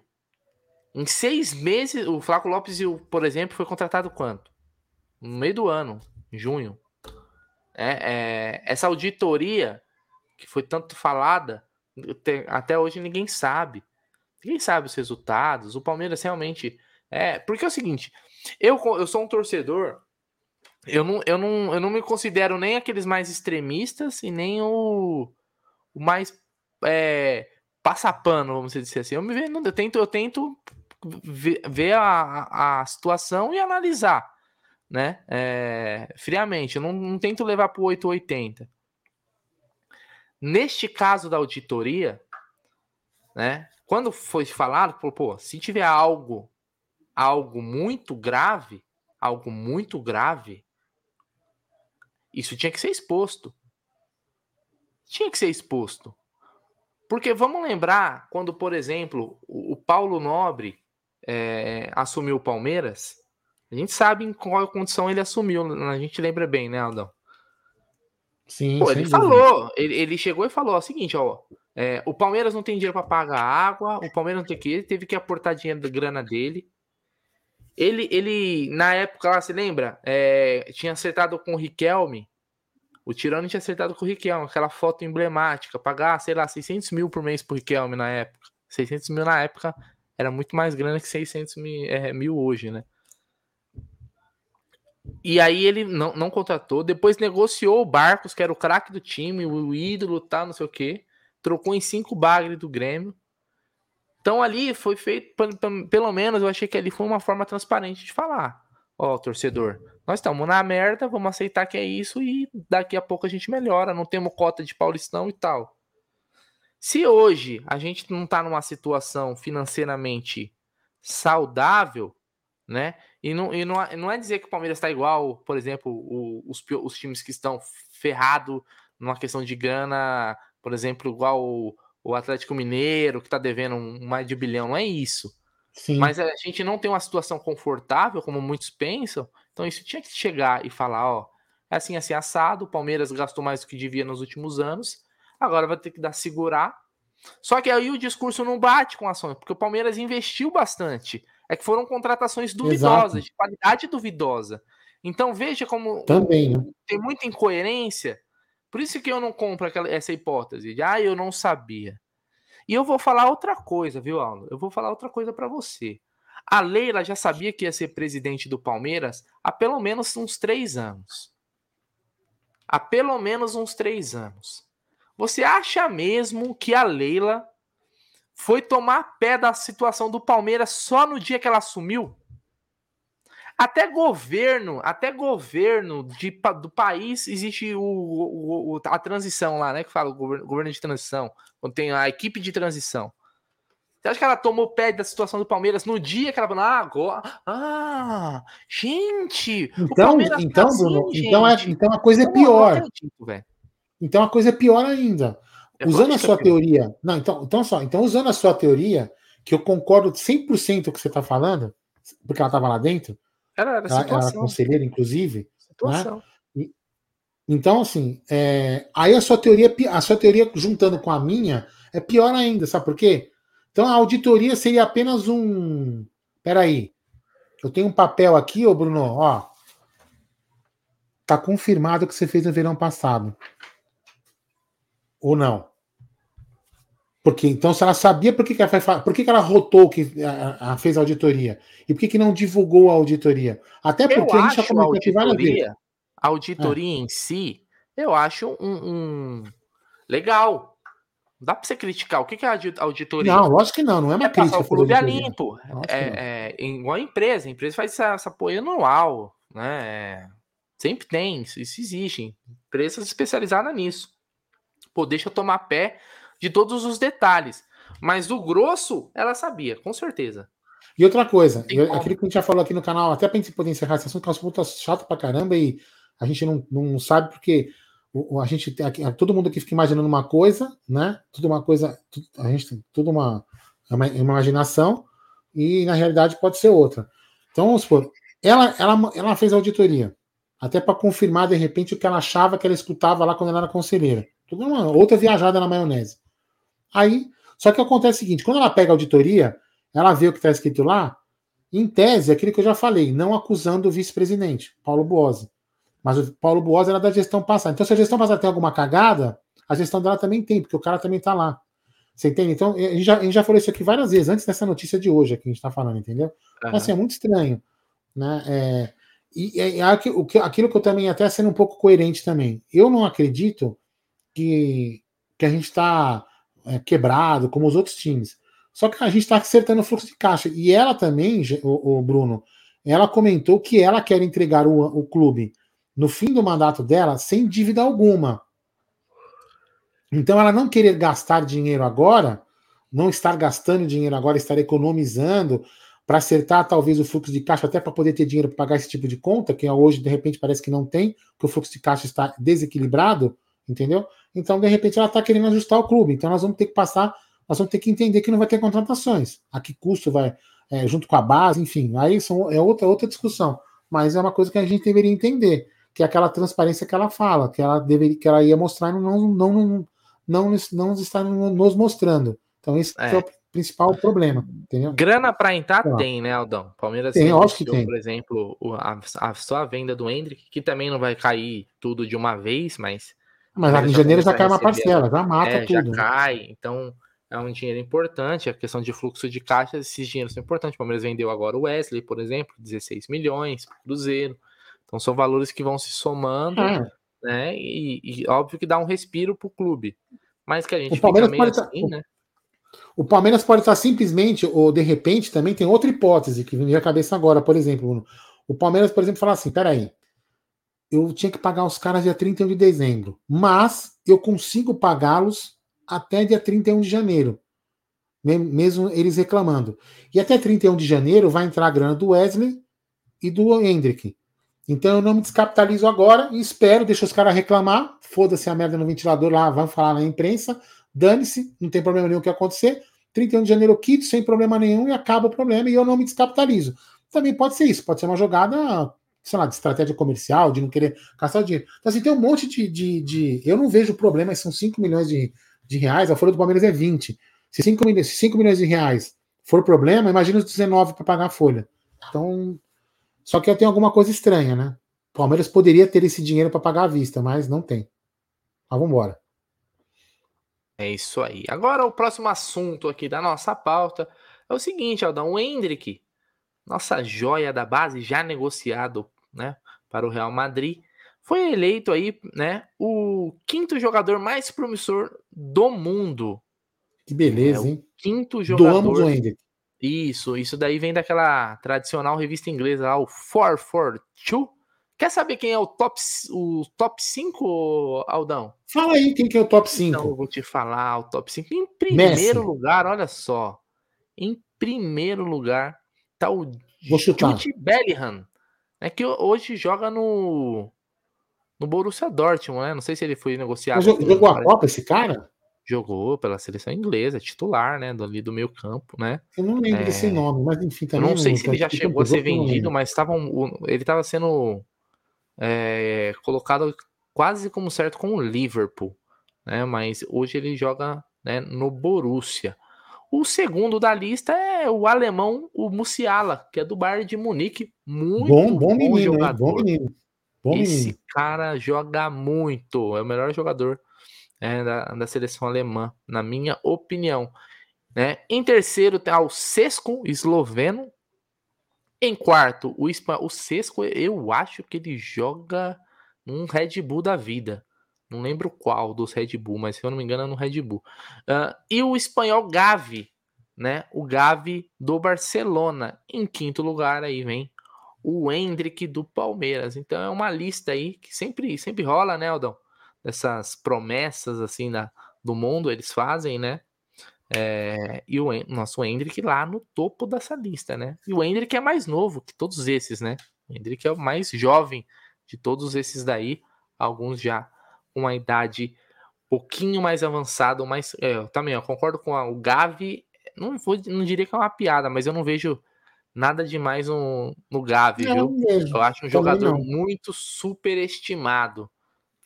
Em seis meses, o Flaco Lopes, por exemplo, foi contratado quanto? No meio do ano, em junho. É, é, essa auditoria, que foi tanto falada, até hoje ninguém sabe. Ninguém sabe os resultados. O Palmeiras realmente é, porque é o seguinte, eu, eu sou um torcedor, eu não, eu, não, eu não me considero nem aqueles mais extremistas e nem o, o mais é, passapano, vamos dizer assim. Eu, me, eu tento, eu tento ver, a, a situação e analisar, né? É, friamente, eu não, não tento levar para o 880. Neste caso da auditoria, né? Quando foi falado, pô, se tiver algo algo muito grave, algo muito grave, isso tinha que ser exposto. Tinha que ser exposto. Porque vamos lembrar quando, por exemplo, o, Paulo Nobre é, assumiu o Palmeiras. A gente sabe em qual condição ele assumiu. A gente lembra bem, né, Aldão? Sim. Pô, ele falou, ele, ele, chegou e falou o seguinte, ó. É, o Palmeiras não tem dinheiro para pagar água, o Palmeiras não tem que, ele teve que aportar dinheiro da grana dele. Ele, ele, na época lá, você lembra? É, tinha acertado com o Riquelme. O Tirano tinha acertado com o Riquelme, aquela foto emblemática. Pagar, sei lá, 600 mil por mês pro Riquelme na época. 600 mil na época era muito mais grana que 600 mil, é, mil hoje, né? E aí ele não, não contratou. Depois negociou o Barcos, que era o craque do time, o ídolo, tal, não sei o quê. Trocou em cinco bagres do Grêmio. Então ali foi feito, pelo menos eu achei que ali foi uma forma transparente de falar. Ó, oh, torcedor, nós estamos na merda, vamos aceitar que é isso e daqui a pouco a gente melhora, não temos cota de Paulistão e tal. Se hoje a gente não está numa situação financeiramente saudável, né? E não, e não, não é dizer que o Palmeiras está igual, por exemplo, o, os, os times que estão ferrados numa questão de grana, por exemplo, igual o, o Atlético Mineiro, que está devendo um, mais de bilhão. Não é isso. Sim. Mas a gente não tem uma situação confortável, como muitos pensam. Então isso tinha que chegar e falar, ó, é assim, assim, assado, o Palmeiras gastou mais do que devia nos últimos anos, agora vai ter que dar segurar. Só que aí o discurso não bate com a ação, porque o Palmeiras investiu bastante. É que foram contratações duvidosas, Exato. de qualidade duvidosa. Então veja como Também, né? tem muita incoerência. Por isso que eu não compro aquela, essa hipótese de, ah, eu não sabia. E eu vou falar outra coisa, viu, Aldo? Eu vou falar outra coisa para você. A Leila já sabia que ia ser presidente do Palmeiras há pelo menos uns três anos. Há pelo menos uns três anos. Você acha mesmo que a Leila foi tomar pé da situação do Palmeiras só no dia que ela assumiu? Até governo, até governo de, do país existe o, o, a transição lá, né? Que fala o governo, governo de transição, quando tem a equipe de transição. Você acha que ela tomou pé da situação do Palmeiras no dia que ela falou, ah, agora. Ah, gente! Então, tá então, tá Bruno, assim, então, é, então a coisa é pior. Acredito, então a coisa é pior ainda. É usando a sua teoria. Não, então, então só, então usando a sua teoria, que eu concordo 100% com o que você está falando, porque ela estava lá dentro, era, era, ela, ela era conselheira, inclusive. Né? E, então, assim, é, aí a sua teoria, a sua teoria juntando com a minha, é pior ainda, sabe por quê? Então a auditoria seria apenas um. Peraí. Eu tenho um papel aqui, ô Bruno, ó. Tá confirmado que você fez no verão passado. Ou não? Porque então, se ela sabia por que, que ela, por que, que ela rotou que a, a, fez a auditoria e por que, que não divulgou a auditoria? Até porque a gente já comentou aqui várias vezes. A auditoria é. em si, eu acho um, um, legal. Dá para você criticar. O que, que é a auditoria? Não, lógico que não. Não é uma é crítica. O clube a limpo. É, é, igual a empresa. A empresa faz essa, essa apoio anual. Né? É, sempre tem. Isso, isso existe. Empresas especializadas nisso. Pô, deixa eu tomar pé de todos os detalhes. Mas do grosso, ela sabia, com certeza. E outra coisa, eu, aquilo que a gente já falou aqui no canal, até pra gente poder encerrar esse assunto, que é um assunto chato pra caramba e a gente não, não sabe porque a gente todo mundo aqui fica imaginando uma coisa, né? Tudo uma coisa, a gente tem tudo uma, uma imaginação e na realidade pode ser outra. Então, vamos supor, ela, ela, ela fez auditoria, até para confirmar de repente o que ela achava que ela escutava lá quando ela era conselheira. Tudo uma outra viajada na maionese. Aí, só que acontece o seguinte: quando ela pega a auditoria, ela vê o que está escrito lá, em tese, é aquilo que eu já falei, não acusando o vice-presidente, Paulo Boazzi. Mas o Paulo Boas era da gestão passada. Então, se a gestão passada tem alguma cagada, a gestão dela também tem, porque o cara também está lá. Você entende? Então, a gente, já, a gente já falou isso aqui várias vezes, antes dessa notícia de hoje que a gente está falando, entendeu? Uhum. Assim, é muito estranho. Né? É, e é aquilo que eu também, até sendo um pouco coerente também, eu não acredito que, que a gente está é, quebrado, como os outros times. Só que a gente está acertando o fluxo de caixa. E ela também, o, o Bruno, ela comentou que ela quer entregar o, o clube no fim do mandato dela sem dívida alguma. Então, ela não querer gastar dinheiro agora, não estar gastando dinheiro agora, estar economizando para acertar talvez o fluxo de caixa, até para poder ter dinheiro para pagar esse tipo de conta, que hoje de repente parece que não tem, que o fluxo de caixa está desequilibrado, entendeu? Então, de repente, ela está querendo ajustar o clube. Então, nós vamos ter que passar, nós vamos ter que entender que não vai ter contratações. A que custo vai, é, junto com a base, enfim, aí são, é outra, outra discussão. Mas é uma coisa que a gente deveria entender que é aquela transparência que ela fala, que ela deveria, que ela ia mostrar e não, não, não, não, não está nos mostrando. Então, esse é, é o principal problema. Entendeu? Grana para entrar então, tem, né, Aldão? Palmeiras tem, acho que tem. por exemplo, a, a, só a venda do Hendrick, que também não vai cair tudo de uma vez, mas. Mas em janeiro já cai uma parcela, já mata é, tudo. Já cai, então é um dinheiro importante. A questão de fluxo de caixa, esses dinheiros são importantes. O Palmeiras vendeu agora o Wesley, por exemplo, 16 milhões, Cruzeiro. Então são valores que vão se somando, é. né? E, e, óbvio que dá um respiro para o clube. Mas que a gente o Palmeiras pode tá assim, né? O Palmeiras pode estar simplesmente, ou de repente, também tem outra hipótese que vem à cabeça agora, por exemplo. O Palmeiras, por exemplo, fala assim: peraí, eu tinha que pagar os caras dia 31 de dezembro, mas eu consigo pagá-los até dia 31 de janeiro. mesmo eles reclamando. E até 31 de janeiro vai entrar a grana do Wesley e do Hendrick. Então eu não me descapitalizo agora e espero, deixa os caras reclamar, foda-se a merda no ventilador lá, vão falar na imprensa, dane-se, não tem problema nenhum que acontecer. 31 de janeiro eu quito sem problema nenhum e acaba o problema e eu não me descapitalizo. Também pode ser isso, pode ser uma jogada, sei lá, de estratégia comercial, de não querer gastar dinheiro. Então, assim, tem um monte de. de, de... Eu não vejo problema, são 5 milhões de, de reais, a folha do Palmeiras é 20. Se 5 milhões, 5 milhões de reais for problema, imagina os 19 para pagar a folha. Então, só que tenho alguma coisa estranha, né? O Palmeiras poderia ter esse dinheiro para pagar à vista, mas não tem. Mas vamos embora. É isso aí. Agora o próximo assunto aqui da nossa pauta é o seguinte, Aldão, o Hendrick, nossa joia da base, já negociado, né, para o Real Madrid, foi eleito aí, né, o quinto jogador mais promissor do mundo. Que beleza, é, hein? Quinto jogador. Doamos o Hendrick. Isso, isso daí vem daquela tradicional revista inglesa lá, o 442, Quer saber quem é o top, o top 5, Aldão? Fala aí quem que é o top 5. Então, eu vou te falar o top 5. Em primeiro Messi. lugar, olha só. Em primeiro lugar tá o Jude Bellingham, né, que hoje joga no no Borussia Dortmund, né? Não sei se ele foi negociado. Mas jogou a Copa esse cara? Jogou pela seleção inglesa, titular, né? Ali do meio campo, né? Eu não lembro é... desse nome, mas enfim, também. Eu não sei se ele já chegou a ser vendido, mas tava, ele estava sendo é, colocado quase como certo com o Liverpool, né? Mas hoje ele joga né, no Borussia. O segundo da lista é o alemão, o Musiala, que é do Bayern de Munique. Muito bom, bom, bom menino, jogador. Bom menino. Bom Esse menino. cara joga muito. É o melhor jogador é, da, da seleção alemã, na minha opinião. Né? Em terceiro tem o Sesco, esloveno, em quarto, o, o Sesco, eu acho que ele joga num Red Bull da vida. Não lembro qual dos Red Bull, mas se eu não me engano é no Red Bull. Uh, e o espanhol Gavi, né? O Gavi do Barcelona. Em quinto lugar aí vem o Hendrick do Palmeiras. Então é uma lista aí que sempre, sempre rola, né, Aldão? Dessas promessas assim da, do mundo eles fazem, né? É, e o nosso Hendrick lá no topo dessa lista, né? E o Hendrick é mais novo que todos esses, né? O Hendrick é o mais jovem de todos esses daí, alguns já uma idade um pouquinho mais avançada, mais é, também eu concordo com a, o Gavi, não vou, não diria que é uma piada, mas eu não vejo nada demais no, no Gavi, não, viu? Mesmo. Eu acho um jogador muito superestimado.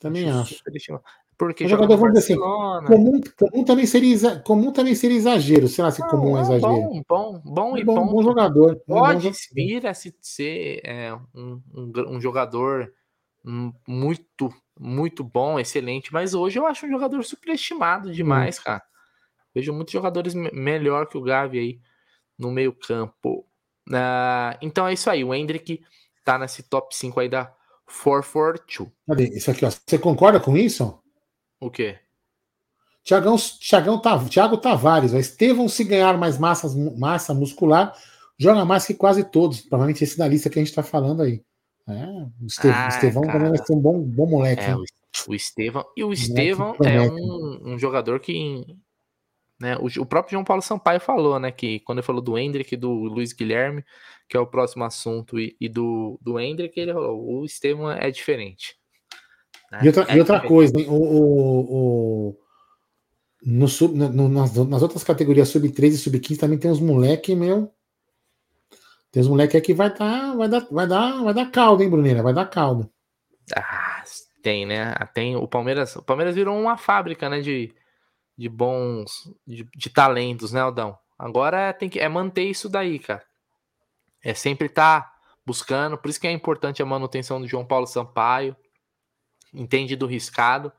Também acho. Superestimado. Porque um jogador, vamos dizer assim, comum, comum, também seria, comum também seria exagero, sei lá se Não, comum é, é exagero. Bom, bom, bom e bom, bom jogador. Pode vir a se ser é, um, um, um, jogador muito, muito bom, excelente, mas hoje eu acho um jogador superestimado demais, hum. cara. Vejo muitos jogadores melhor que o Gavi aí no meio campo. Uh, então é isso aí, o Hendrick tá nesse top 5 aí da 442. Cadê? Isso aqui, ó. Você concorda com isso? O quê? Tiagão, Tiagão, Thiago Tavares, o Estevão, se ganhar mais massa, massa muscular, joga mais que quase todos. Provavelmente esse da lista que a gente está falando aí. É, o Estevão, ah, Estevão também vai ser um bom, bom moleque. É, o, o Estevão. E o Estevão é um, um, jogador que. Né, o, o, próprio João Paulo Sampaio falou, né? Que quando ele falou do Hendrick, do Luiz Guilherme, que é o próximo assunto, e, e do, do Hendrick, ele falou: o Estevão é diferente. Né? E outra, é, e outra coisa, hein? O, o, o no sub, no, nas, nas, outras categorias sub-13 e sub-15 também tem uns moleque, meu. Tem uns moleque aqui que vai, tá, vai, dar, vai, dar, vai dar caldo, hein, Bruneira? Vai dar caldo. Ah, tem, né? Tem o Palmeiras. O Palmeiras virou uma fábrica, né? De, de bons. De, de talentos, né, Aldão? Agora tem que é manter isso daí, cara. É sempre estar tá buscando. Por isso que é importante a manutenção do João Paulo Sampaio entende do riscado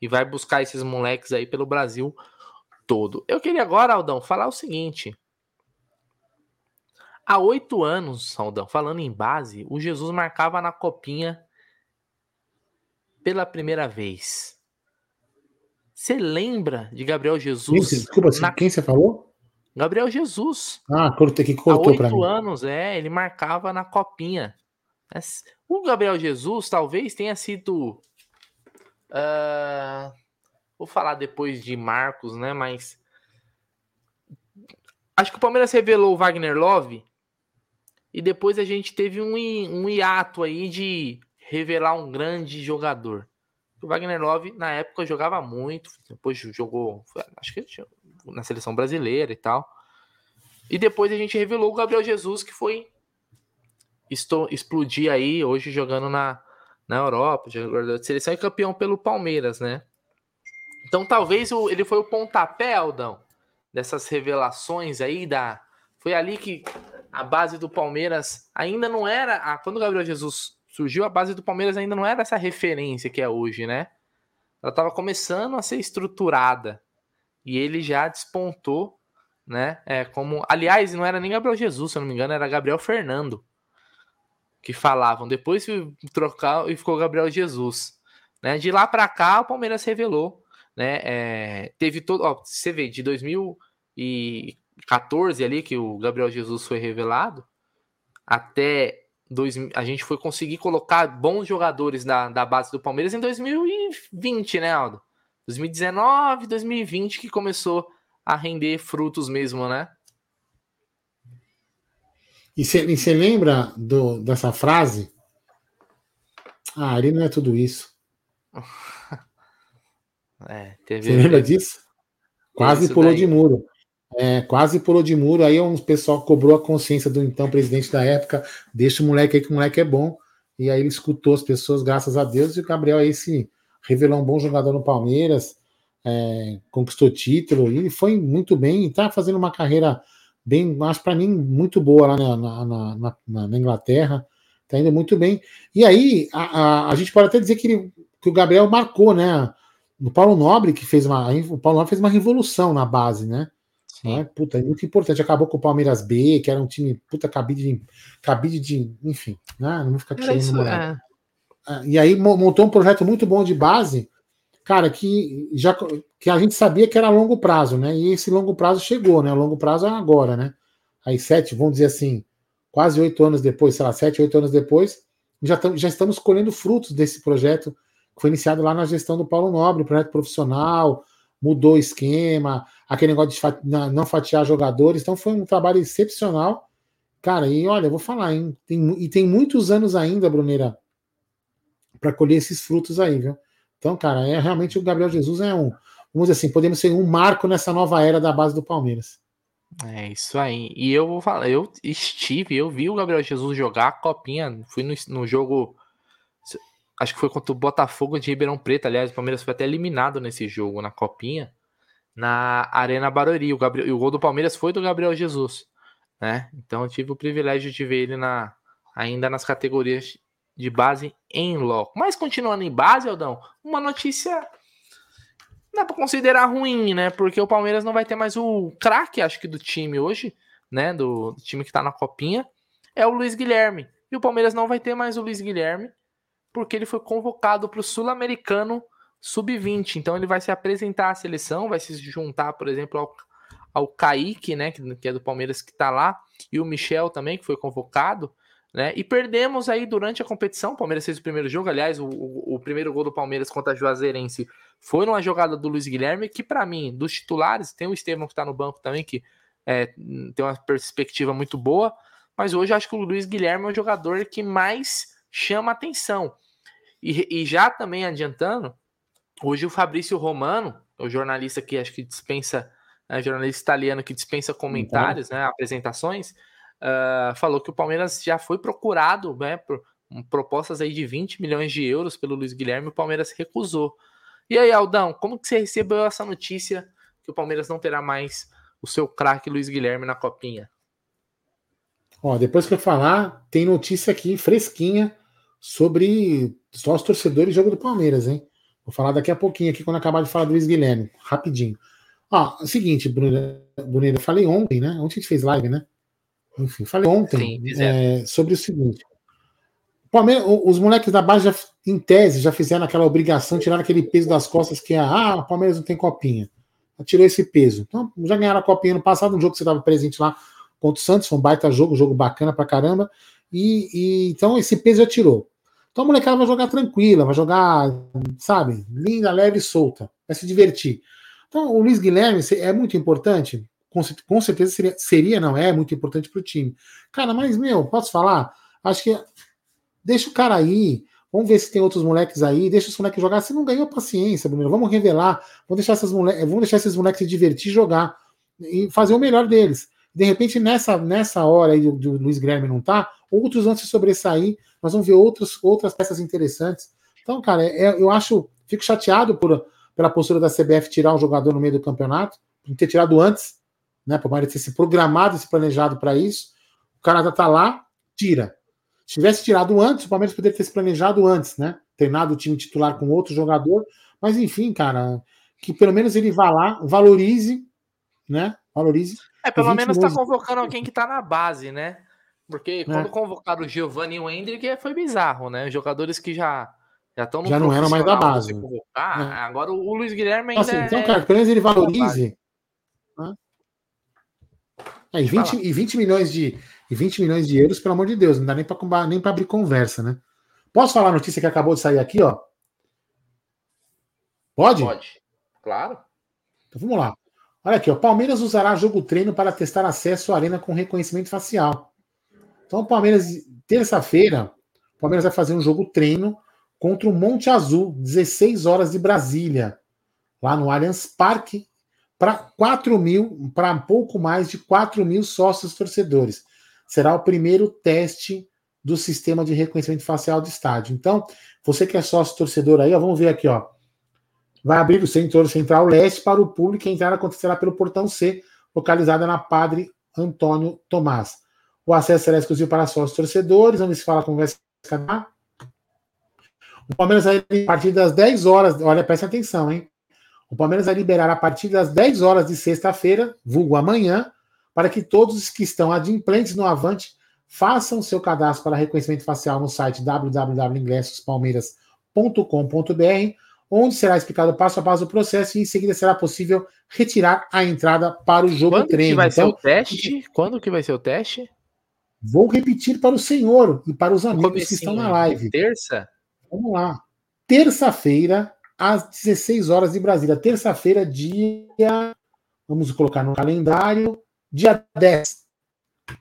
e vai buscar esses moleques aí pelo Brasil todo. Eu queria agora, Aldão, falar o seguinte. Há oito anos, Aldão, falando em base, o Jesus marcava na copinha pela primeira vez. Você lembra de Gabriel Jesus? Desculpa, na... quem você falou? Gabriel Jesus. Ah, cortei que cortou para mim. Há oito anos, é, ele marcava na copinha. O Gabriel Jesus talvez tenha sido Uh, vou falar depois de Marcos, né? Mas Acho que o Palmeiras revelou o Wagner Love e depois a gente teve um, um hiato aí de revelar um grande jogador. O Wagner Love, na época, jogava muito, depois jogou, acho que na seleção brasileira e tal. E depois a gente revelou o Gabriel Jesus, que foi estou, explodir aí, hoje jogando na, na Europa, jogador de seleção e campeão pelo Palmeiras, né? Então talvez o, ele foi o pontapé, Aldão, dessas revelações aí da. Foi ali que a base do Palmeiras ainda não era. A, quando o Gabriel Jesus surgiu, a base do Palmeiras ainda não era essa referência que é hoje, né? Ela estava começando a ser estruturada. E ele já despontou né? É como, aliás, não era nem Gabriel Jesus, se eu não me engano, era Gabriel Fernando que falavam. Depois trocar e ficou Gabriel Jesus, né? De lá para cá, o Palmeiras revelou, né? É, teve todo, ó, você vê, de 2014 ali que o Gabriel Jesus foi revelado, até dois, a gente foi conseguir colocar bons jogadores da, da base do Palmeiras em 2020, né, Aldo? 2019, 2020 que começou a render frutos mesmo, né? E você lembra do, dessa frase? Ah, ele não é tudo isso. É, Você lembra disso? Quase isso pulou daí. de muro. É, quase pulou de muro. Aí um pessoal cobrou a consciência do então presidente da época. Deixa o moleque aí que o moleque é bom. E aí ele escutou as pessoas, graças a Deus. E o Gabriel aí se revelou um bom jogador no Palmeiras é, conquistou título e foi muito bem, está fazendo uma carreira bem, acho para mim, muito boa lá na, na, na, na Inglaterra, está indo muito bem. E aí, a, a, a, gente pode até dizer que, ele, que o Gabriel marcou, né? O Paulo Nobre, que fez uma. O Paulo Nobre fez uma revolução na base, né? É, puta, é muito importante. Acabou com o Palmeiras B, que era um time, puta, cabide de. Cabide de. Enfim, né? Não vou ficar querendo é. é. E aí montou um projeto muito bom de base cara, que já que a gente sabia que era longo prazo, né? E esse longo prazo chegou, né? O longo prazo é agora, né? Aí sete, vamos dizer assim, quase oito anos depois, sei lá, sete, oito anos depois, já, tam, já estamos colhendo frutos desse projeto que foi iniciado lá na gestão do Paulo Nobre, projeto profissional, mudou o esquema, aquele negócio de não fatiar jogadores, então foi um trabalho excepcional. Cara, e olha, eu vou falar, hein? Tem, e tem muitos anos ainda, Bruneira, para colher esses frutos aí, viu? Então, cara, é realmente o Gabriel Jesus é um, vamos dizer assim, podemos ser um marco nessa nova era da base do Palmeiras. É isso aí. E eu vou falar, eu estive, eu vi o Gabriel Jesus jogar a copinha, fui no, no jogo, acho que foi contra o Botafogo de Ribeirão Preto, aliás, o Palmeiras foi até eliminado nesse jogo na copinha, na Arena Barueri. O, Gabriel, e o gol do Palmeiras foi do Gabriel Jesus, né? Então eu tive o privilégio de ver ele na ainda nas categorias de base em loco. Mas continuando em base, Aldão, uma notícia dá para considerar ruim, né? Porque o Palmeiras não vai ter mais o craque, acho que do time hoje, né? Do, do, time que tá na copinha, é o Luiz Guilherme. E o Palmeiras não vai ter mais o Luiz Guilherme, porque ele foi convocado para o Sul-Americano Sub-20. Então ele vai se apresentar à seleção, vai se juntar, por exemplo, ao, ao Kaique, né? Que, é do Palmeiras que tá lá, e o Michel também, que foi convocado. Né? E perdemos aí durante a competição. O Palmeiras fez o primeiro jogo. Aliás, o, o, o primeiro gol do Palmeiras contra a Juazeirense foi numa jogada do Luiz Guilherme, que para mim, dos titulares, tem o Estevam que está no banco também, que é, tem uma perspectiva muito boa. Mas hoje eu acho que o Luiz Guilherme é o jogador que mais chama atenção. E, e já também adiantando, hoje o Fabrício Romano, o jornalista que acho que dispensa, é, jornalista italiano que dispensa comentários, né, apresentações, uh, falou que o Palmeiras já foi procurado né, por propostas aí de 20 milhões de euros pelo Luiz Guilherme o Palmeiras recusou. E aí, Aldão, como que você recebeu essa notícia que o Palmeiras não terá mais o seu craque Luiz Guilherme na copinha? Ó, depois que eu falar, tem notícia aqui fresquinha sobre só os torcedores jogo do Palmeiras, hein? Vou falar daqui a pouquinho aqui quando acabar de falar do Luiz Guilherme, rapidinho. Ó, é o seguinte, Bruno, Bruno, eu falei ontem, né? Ontem a gente fez live, né? Enfim, falei ontem Sim, é, sobre o seguinte: o os moleques da base, já, em tese, já fizeram aquela obrigação, tiraram aquele peso das costas que é, ah, o Palmeiras não tem copinha. Tirou esse peso. Então, já ganharam a copinha no passado, um jogo que você estava presente lá contra o Santos, foi um baita jogo, um jogo bacana pra caramba. E, e, então esse peso já tirou. Então a molecada vai jogar tranquila, vai jogar, sabe, linda, leve e solta, vai se divertir. Então o Luiz Guilherme é muito importante, com, com certeza seria, seria, não é, muito importante para o time. Cara, mas, meu, posso falar? Acho que deixa o cara aí, vamos ver se tem outros moleques aí, deixa os moleques jogar. Se não ganhou, paciência, Bruno, vamos revelar, vamos deixar, essas moleques, vamos deixar esses moleques se divertir jogar e fazer o melhor deles. De repente, nessa, nessa hora aí do, do Luiz Guilherme não tá, outros vão se sobressair, nós vamos ver outros, outras peças interessantes. Então, cara, é, eu acho, fico chateado por, pela postura da CBF tirar um jogador no meio do campeonato, não ter tirado antes, né? Por mais ter se programado, se planejado para isso. O Canadá tá lá, tira. Se tivesse tirado antes, o Palmeiras poderia ter se planejado antes, né? Treinado o time titular com outro jogador. Mas enfim, cara, que pelo menos ele vá lá, valorize, né? Valorize. É, pelo menos está convocando alguém que está na base, né? Porque é. quando convocaram o Giovanni e o Hendrick foi bizarro, né? Jogadores que já já estão no Já não eram mais da base. Ah, é. Agora o Luiz Guilherme ainda assim, Então, cara, pelo ele valorize. Né? É, e, 20, e 20 milhões de e 20 milhões de euros, pelo amor de Deus, não dá nem para nem abrir conversa, né? Posso falar a notícia que acabou de sair aqui, ó? Pode? Pode. Claro. Então vamos lá. Olha aqui, ó. Palmeiras usará jogo treino para testar acesso à arena com reconhecimento facial. Então, o Palmeiras, terça-feira, o Palmeiras vai fazer um jogo treino contra o Monte Azul, 16 horas de Brasília, lá no Allianz Parque, para 4 mil, para pouco mais de 4 mil sócios torcedores. Será o primeiro teste do sistema de reconhecimento facial do estádio. Então, você que é sócio torcedor aí, ó, vamos ver aqui, ó vai abrir o setor central leste para o público a entrada acontecerá pelo portão C, localizada na Padre Antônio Tomás. O acesso será exclusivo para sócios torcedores, onde se fala cadastrar. O Palmeiras vai a partir das 10 horas, olha, presta atenção, hein? O Palmeiras vai liberar a partir das 10 horas de sexta-feira, vulgo amanhã, para que todos os que estão adimplentes no Avante façam seu cadastro para reconhecimento facial no site www.ingressospalmeiras.com.br onde será explicado passo a passo o processo e em seguida será possível retirar a entrada para o jogo Quando treino. Que vai então, ser o teste? Quando que vai ser o teste? Vou repetir para o senhor e para os amigos que estão na live. Terça? Vamos lá. Terça-feira, às 16 horas de Brasília. Terça-feira, dia. Vamos colocar no calendário. Dia 10.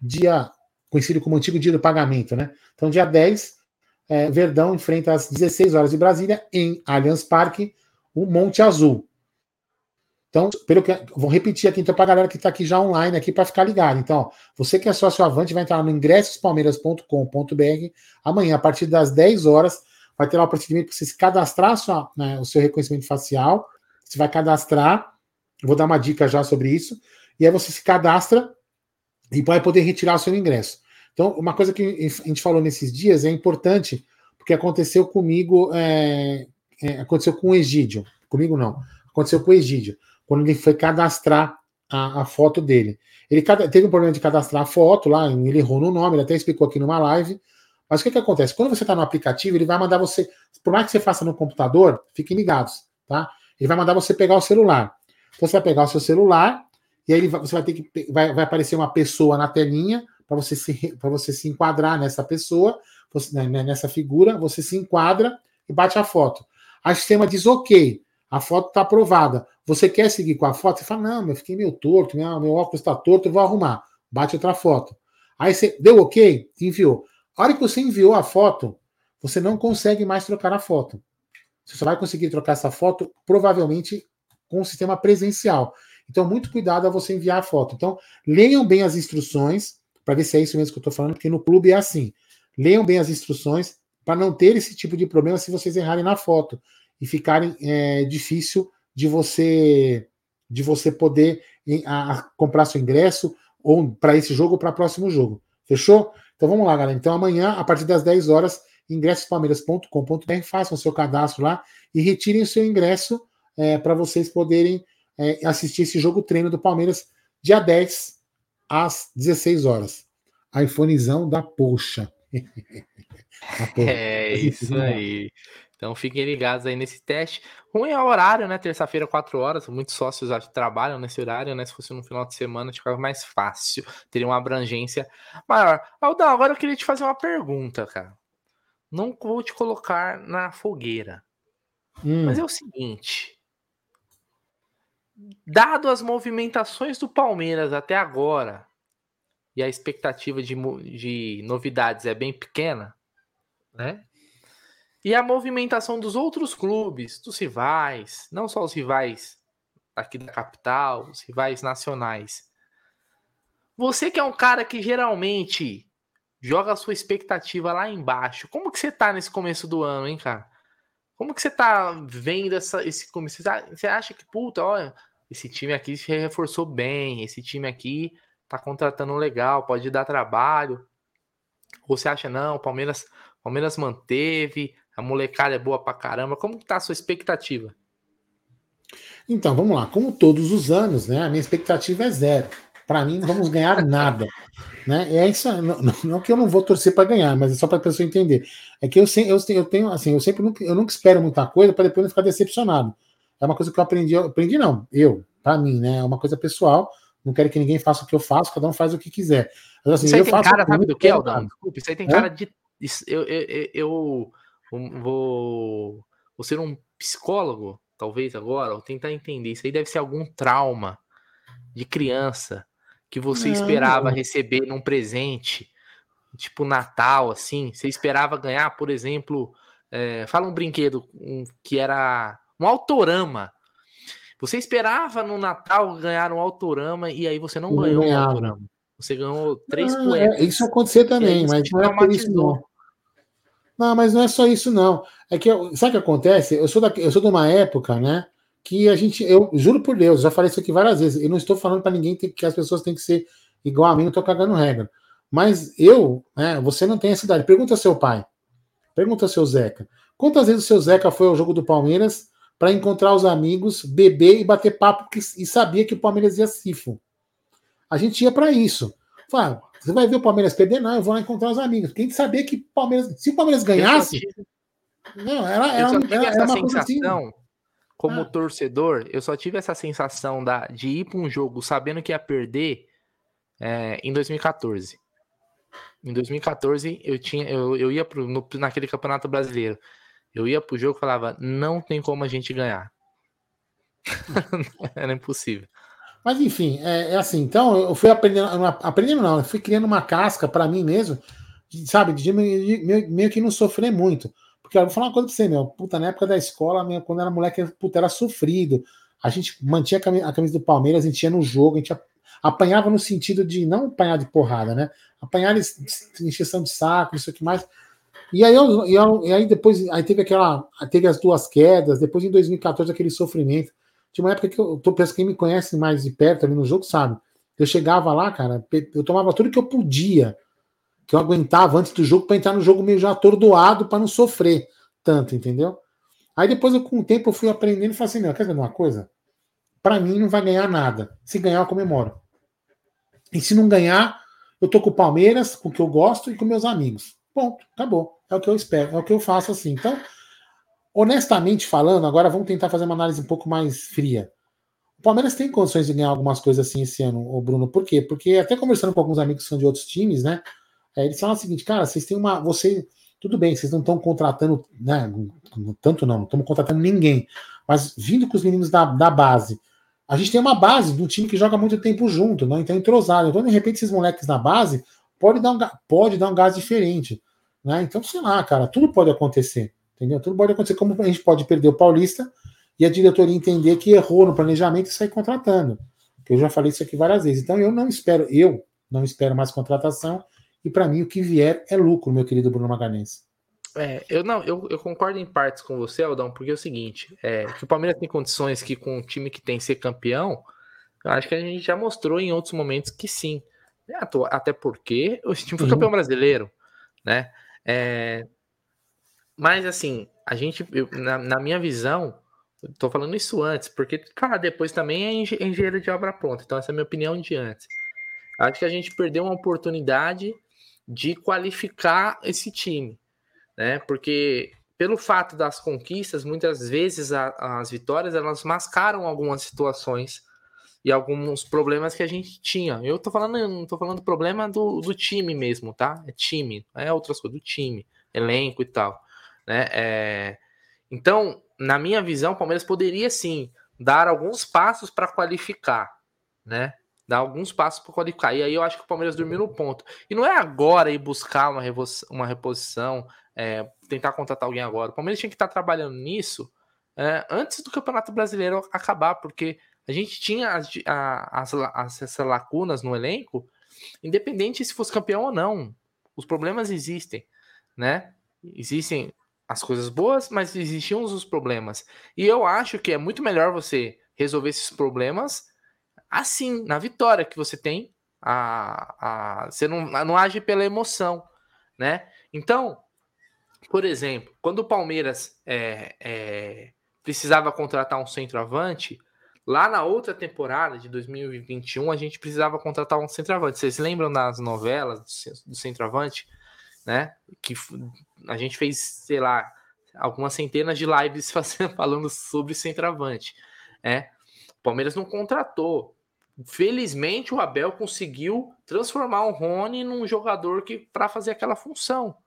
Dia conhecido como antigo dia do pagamento, né? Então, dia 10, é, Verdão enfrenta às 16 horas de Brasília, em Allianz Parque, o Monte Azul. Então, pelo que vou repetir aqui então para a galera que está aqui já online aqui para ficar ligado. Então, ó, você que é sócio avante vai entrar no ingressospalmeiras.com.br amanhã a partir das 10 horas vai ter lá o procedimento para você se cadastrar sua, né, o seu reconhecimento facial. Você vai cadastrar, vou dar uma dica já sobre isso. E aí você se cadastra e vai poder retirar o seu ingresso. Então, uma coisa que a gente falou nesses dias é importante, porque aconteceu comigo, é, é, aconteceu com o Egídio. Comigo não. Aconteceu com o Egídio, quando ele foi cadastrar a, a foto dele. Ele teve um problema de cadastrar a foto lá, ele errou no nome, ele até explicou aqui numa live. Mas o que, que acontece? Quando você está no aplicativo, ele vai mandar você, por mais que você faça no computador, fiquem ligados, tá? Ele vai mandar você pegar o celular. Então, você vai pegar o seu celular, e aí você vai ter que. Vai, vai aparecer uma pessoa na telinha para você, se, você se enquadrar nessa pessoa, você, né, né, nessa figura, você se enquadra e bate a foto. A sistema diz ok, a foto está aprovada. Você quer seguir com a foto? Você fala, não, eu fiquei meio torto, meu, meu óculos está torto, eu vou arrumar. Bate outra foto. Aí você deu ok, enviou. A hora que você enviou a foto, você não consegue mais trocar a foto. Você só vai conseguir trocar essa foto, provavelmente, com o sistema presencial. Então, muito cuidado a você enviar a foto. Então, leiam bem as instruções, para ver se é isso mesmo que eu estou falando, porque no clube é assim. Leiam bem as instruções para não ter esse tipo de problema se vocês errarem na foto e ficarem é, difícil de você de você poder a, a comprar seu ingresso ou para esse jogo ou para o próximo jogo. Fechou? Então vamos lá, galera. Então amanhã, a partir das 10 horas, ingressospalmeiras.com.br, façam seu cadastro lá e retirem o seu ingresso é, para vocês poderem é, assistir esse jogo treino do Palmeiras dia 10 às 16 horas. iPhonezão da Poxa. é isso aí. Então fiquem ligados aí nesse teste. Ruim é o horário, né? Terça-feira, 4 horas. Muitos sócios acho, trabalham nesse horário, né? Se fosse no final de semana, ficava mais fácil. Teria uma abrangência maior. Aldão, agora eu queria te fazer uma pergunta, cara. Não vou te colocar na fogueira. Hum. Mas é o seguinte: dado as movimentações do Palmeiras até agora, e a expectativa de, de novidades é bem pequena, né? E a movimentação dos outros clubes, dos rivais, não só os rivais aqui da capital, os rivais nacionais. Você que é um cara que geralmente joga a sua expectativa lá embaixo. Como que você tá nesse começo do ano, hein, cara? Como que você tá vendo essa, esse começo? Você acha que, puta, olha, esse time aqui se reforçou bem, esse time aqui tá contratando legal, pode dar trabalho. Ou você acha, não, o Palmeiras, Palmeiras manteve, a molecada é boa pra caramba. Como que tá a sua expectativa? Então, vamos lá. Como todos os anos, né? A minha expectativa é zero. Para mim, não vamos ganhar nada. Né? É isso, não, não que eu não vou torcer para ganhar, mas é só para a pessoa entender. É que eu, eu, eu tenho, assim, eu sempre nunca, eu nunca espero muita coisa para depois não ficar decepcionado. É uma coisa que eu aprendi, eu aprendi não, eu, para mim, né? É uma coisa pessoal. Não quero que ninguém faça o que eu faço, cada um faz o que quiser. Mas, assim, isso aí eu tem faço cara, sabe do que, Aldão? Desculpa, isso aí tem é? cara de. Eu, eu, eu, vou, vou ser um psicólogo, talvez agora, ou tentar entender. Isso aí deve ser algum trauma de criança que você não. esperava receber num presente, tipo Natal, assim. Você esperava ganhar, por exemplo, é, fala um brinquedo um, que era um autorama. Você esperava no Natal ganhar um autorama e aí você não, não ganhou ganhava. um autorama. Você ganhou três ah, É, isso acontecer também, mas não é por isso não. Não, mas não é só isso não. É que eu, sabe o que acontece? Eu sou da, eu sou de uma época, né? Que a gente, eu juro por Deus, já falei isso aqui várias vezes. Eu não estou falando para ninguém que as pessoas têm que ser igual a mim, não estou cagando regra. Mas eu, né? Você não tem essa idade. Pergunta ao seu pai. Pergunta ao seu Zeca. Quantas vezes o seu Zeca foi ao jogo do Palmeiras para encontrar os amigos, beber e bater papo e sabia que o Palmeiras ia sifo? A gente ia para isso. Fala, você vai ver o Palmeiras perder? Não, eu vou lá encontrar os amigos. Sabia que o Palmeiras. Se o Palmeiras ganhasse. Não, era, era, eu era, era uma assim. sensação, assim. Como ah. torcedor, eu só tive essa sensação da, de ir para um jogo sabendo que ia perder é, em 2014. Em 2014, eu, tinha, eu, eu ia pro, no, naquele campeonato brasileiro. Eu ia pro jogo e falava: não tem como a gente ganhar. Era impossível. Mas enfim, é, é, assim. Então eu fui aprendendo, aprendendo não, eu fui criando uma casca para mim mesmo, sabe, de, de, meio, meio, que não sofrer muito. Porque eu vou falar uma coisa pra você, meu. Puta, na época da escola, minha, quando era moleque, puta, era sofrido. A gente mantinha a camisa, a camisa do Palmeiras, a gente ia no jogo, a gente apanhava no sentido de não apanhar de porrada, né? Apanhar encheção de saco, isso aqui mais. E aí, eu, e aí depois aí teve aquela. Teve as duas quedas, depois em 2014 aquele sofrimento. Tinha uma época que eu tô pensando, quem me conhece mais de perto ali no jogo sabe. Eu chegava lá, cara, eu tomava tudo que eu podia, que eu aguentava antes do jogo, para entrar no jogo meio já atordoado, para não sofrer tanto, entendeu? Aí depois, eu, com o tempo, eu fui aprendendo e falei assim: não, quer ver uma coisa? Para mim, não vai ganhar nada. Se ganhar, eu comemoro. E se não ganhar, eu tô com o Palmeiras, com o que eu gosto e com meus amigos. Ponto, acabou. É o que eu espero, é o que eu faço assim. Então, honestamente falando, agora vamos tentar fazer uma análise um pouco mais fria. O Palmeiras tem condições de ganhar algumas coisas assim esse ano, o Bruno. Por quê? Porque até conversando com alguns amigos que são de outros times, né? É, eles falam o seguinte, cara, vocês têm uma. Você. Tudo bem, vocês não estão contratando, né? Tanto não, não estamos contratando ninguém. Mas vindo com os meninos da, da base, a gente tem uma base de um time que joga muito tempo junto, né? Então entrosado. Então, de repente, esses moleques na base pode dar um, pode dar um gás diferente. Né? Então, sei lá, cara, tudo pode acontecer. Entendeu? Tudo pode acontecer. Como a gente pode perder o Paulista e a diretoria entender que errou no planejamento e sair contratando. Eu já falei isso aqui várias vezes. Então eu não espero, eu não espero mais contratação. E para mim o que vier é lucro, meu querido Bruno Magalhães. É, eu não, eu, eu, concordo em partes com você, Aldão, porque é o seguinte, é, que o Palmeiras tem condições que com o time que tem ser campeão, eu acho que a gente já mostrou em outros momentos que sim. Até porque o time foi campeão brasileiro, né? É, mas assim, a gente, eu, na, na, minha visão, tô falando isso antes, porque falar depois também é engenheiro de obra pronta. Então, essa é a minha opinião de antes. Acho que a gente perdeu uma oportunidade de qualificar esse time, né? Porque pelo fato das conquistas, muitas vezes a, as vitórias elas mascaram algumas situações e alguns problemas que a gente tinha. Eu tô falando, não tô falando problema do, do time mesmo, tá? É time, é outras coisas, do time, elenco e tal. Né? É... Então, na minha visão, o Palmeiras poderia sim dar alguns passos para qualificar, né? Dar alguns passos para qualificar. E aí eu acho que o Palmeiras dormiu no ponto. E não é agora ir buscar uma, uma reposição, é, tentar contratar alguém agora. O Palmeiras tinha que estar tá trabalhando nisso é, antes do Campeonato Brasileiro acabar, porque a gente tinha as, as, as, essas lacunas no elenco, independente se fosse campeão ou não. Os problemas existem, né? Existem as coisas boas, mas existiam os problemas. E eu acho que é muito melhor você resolver esses problemas assim, na vitória que você tem. A, a, você não, não age pela emoção, né? Então, por exemplo, quando o Palmeiras é, é, precisava contratar um centroavante, lá na outra temporada de 2021 a gente precisava contratar um centroavante. Vocês lembram das novelas do centroavante? Né? Que a gente fez, sei lá, algumas centenas de lives falando sobre centroavante, né? O Palmeiras não contratou. Felizmente o Abel conseguiu transformar o Rony num jogador que para fazer aquela função.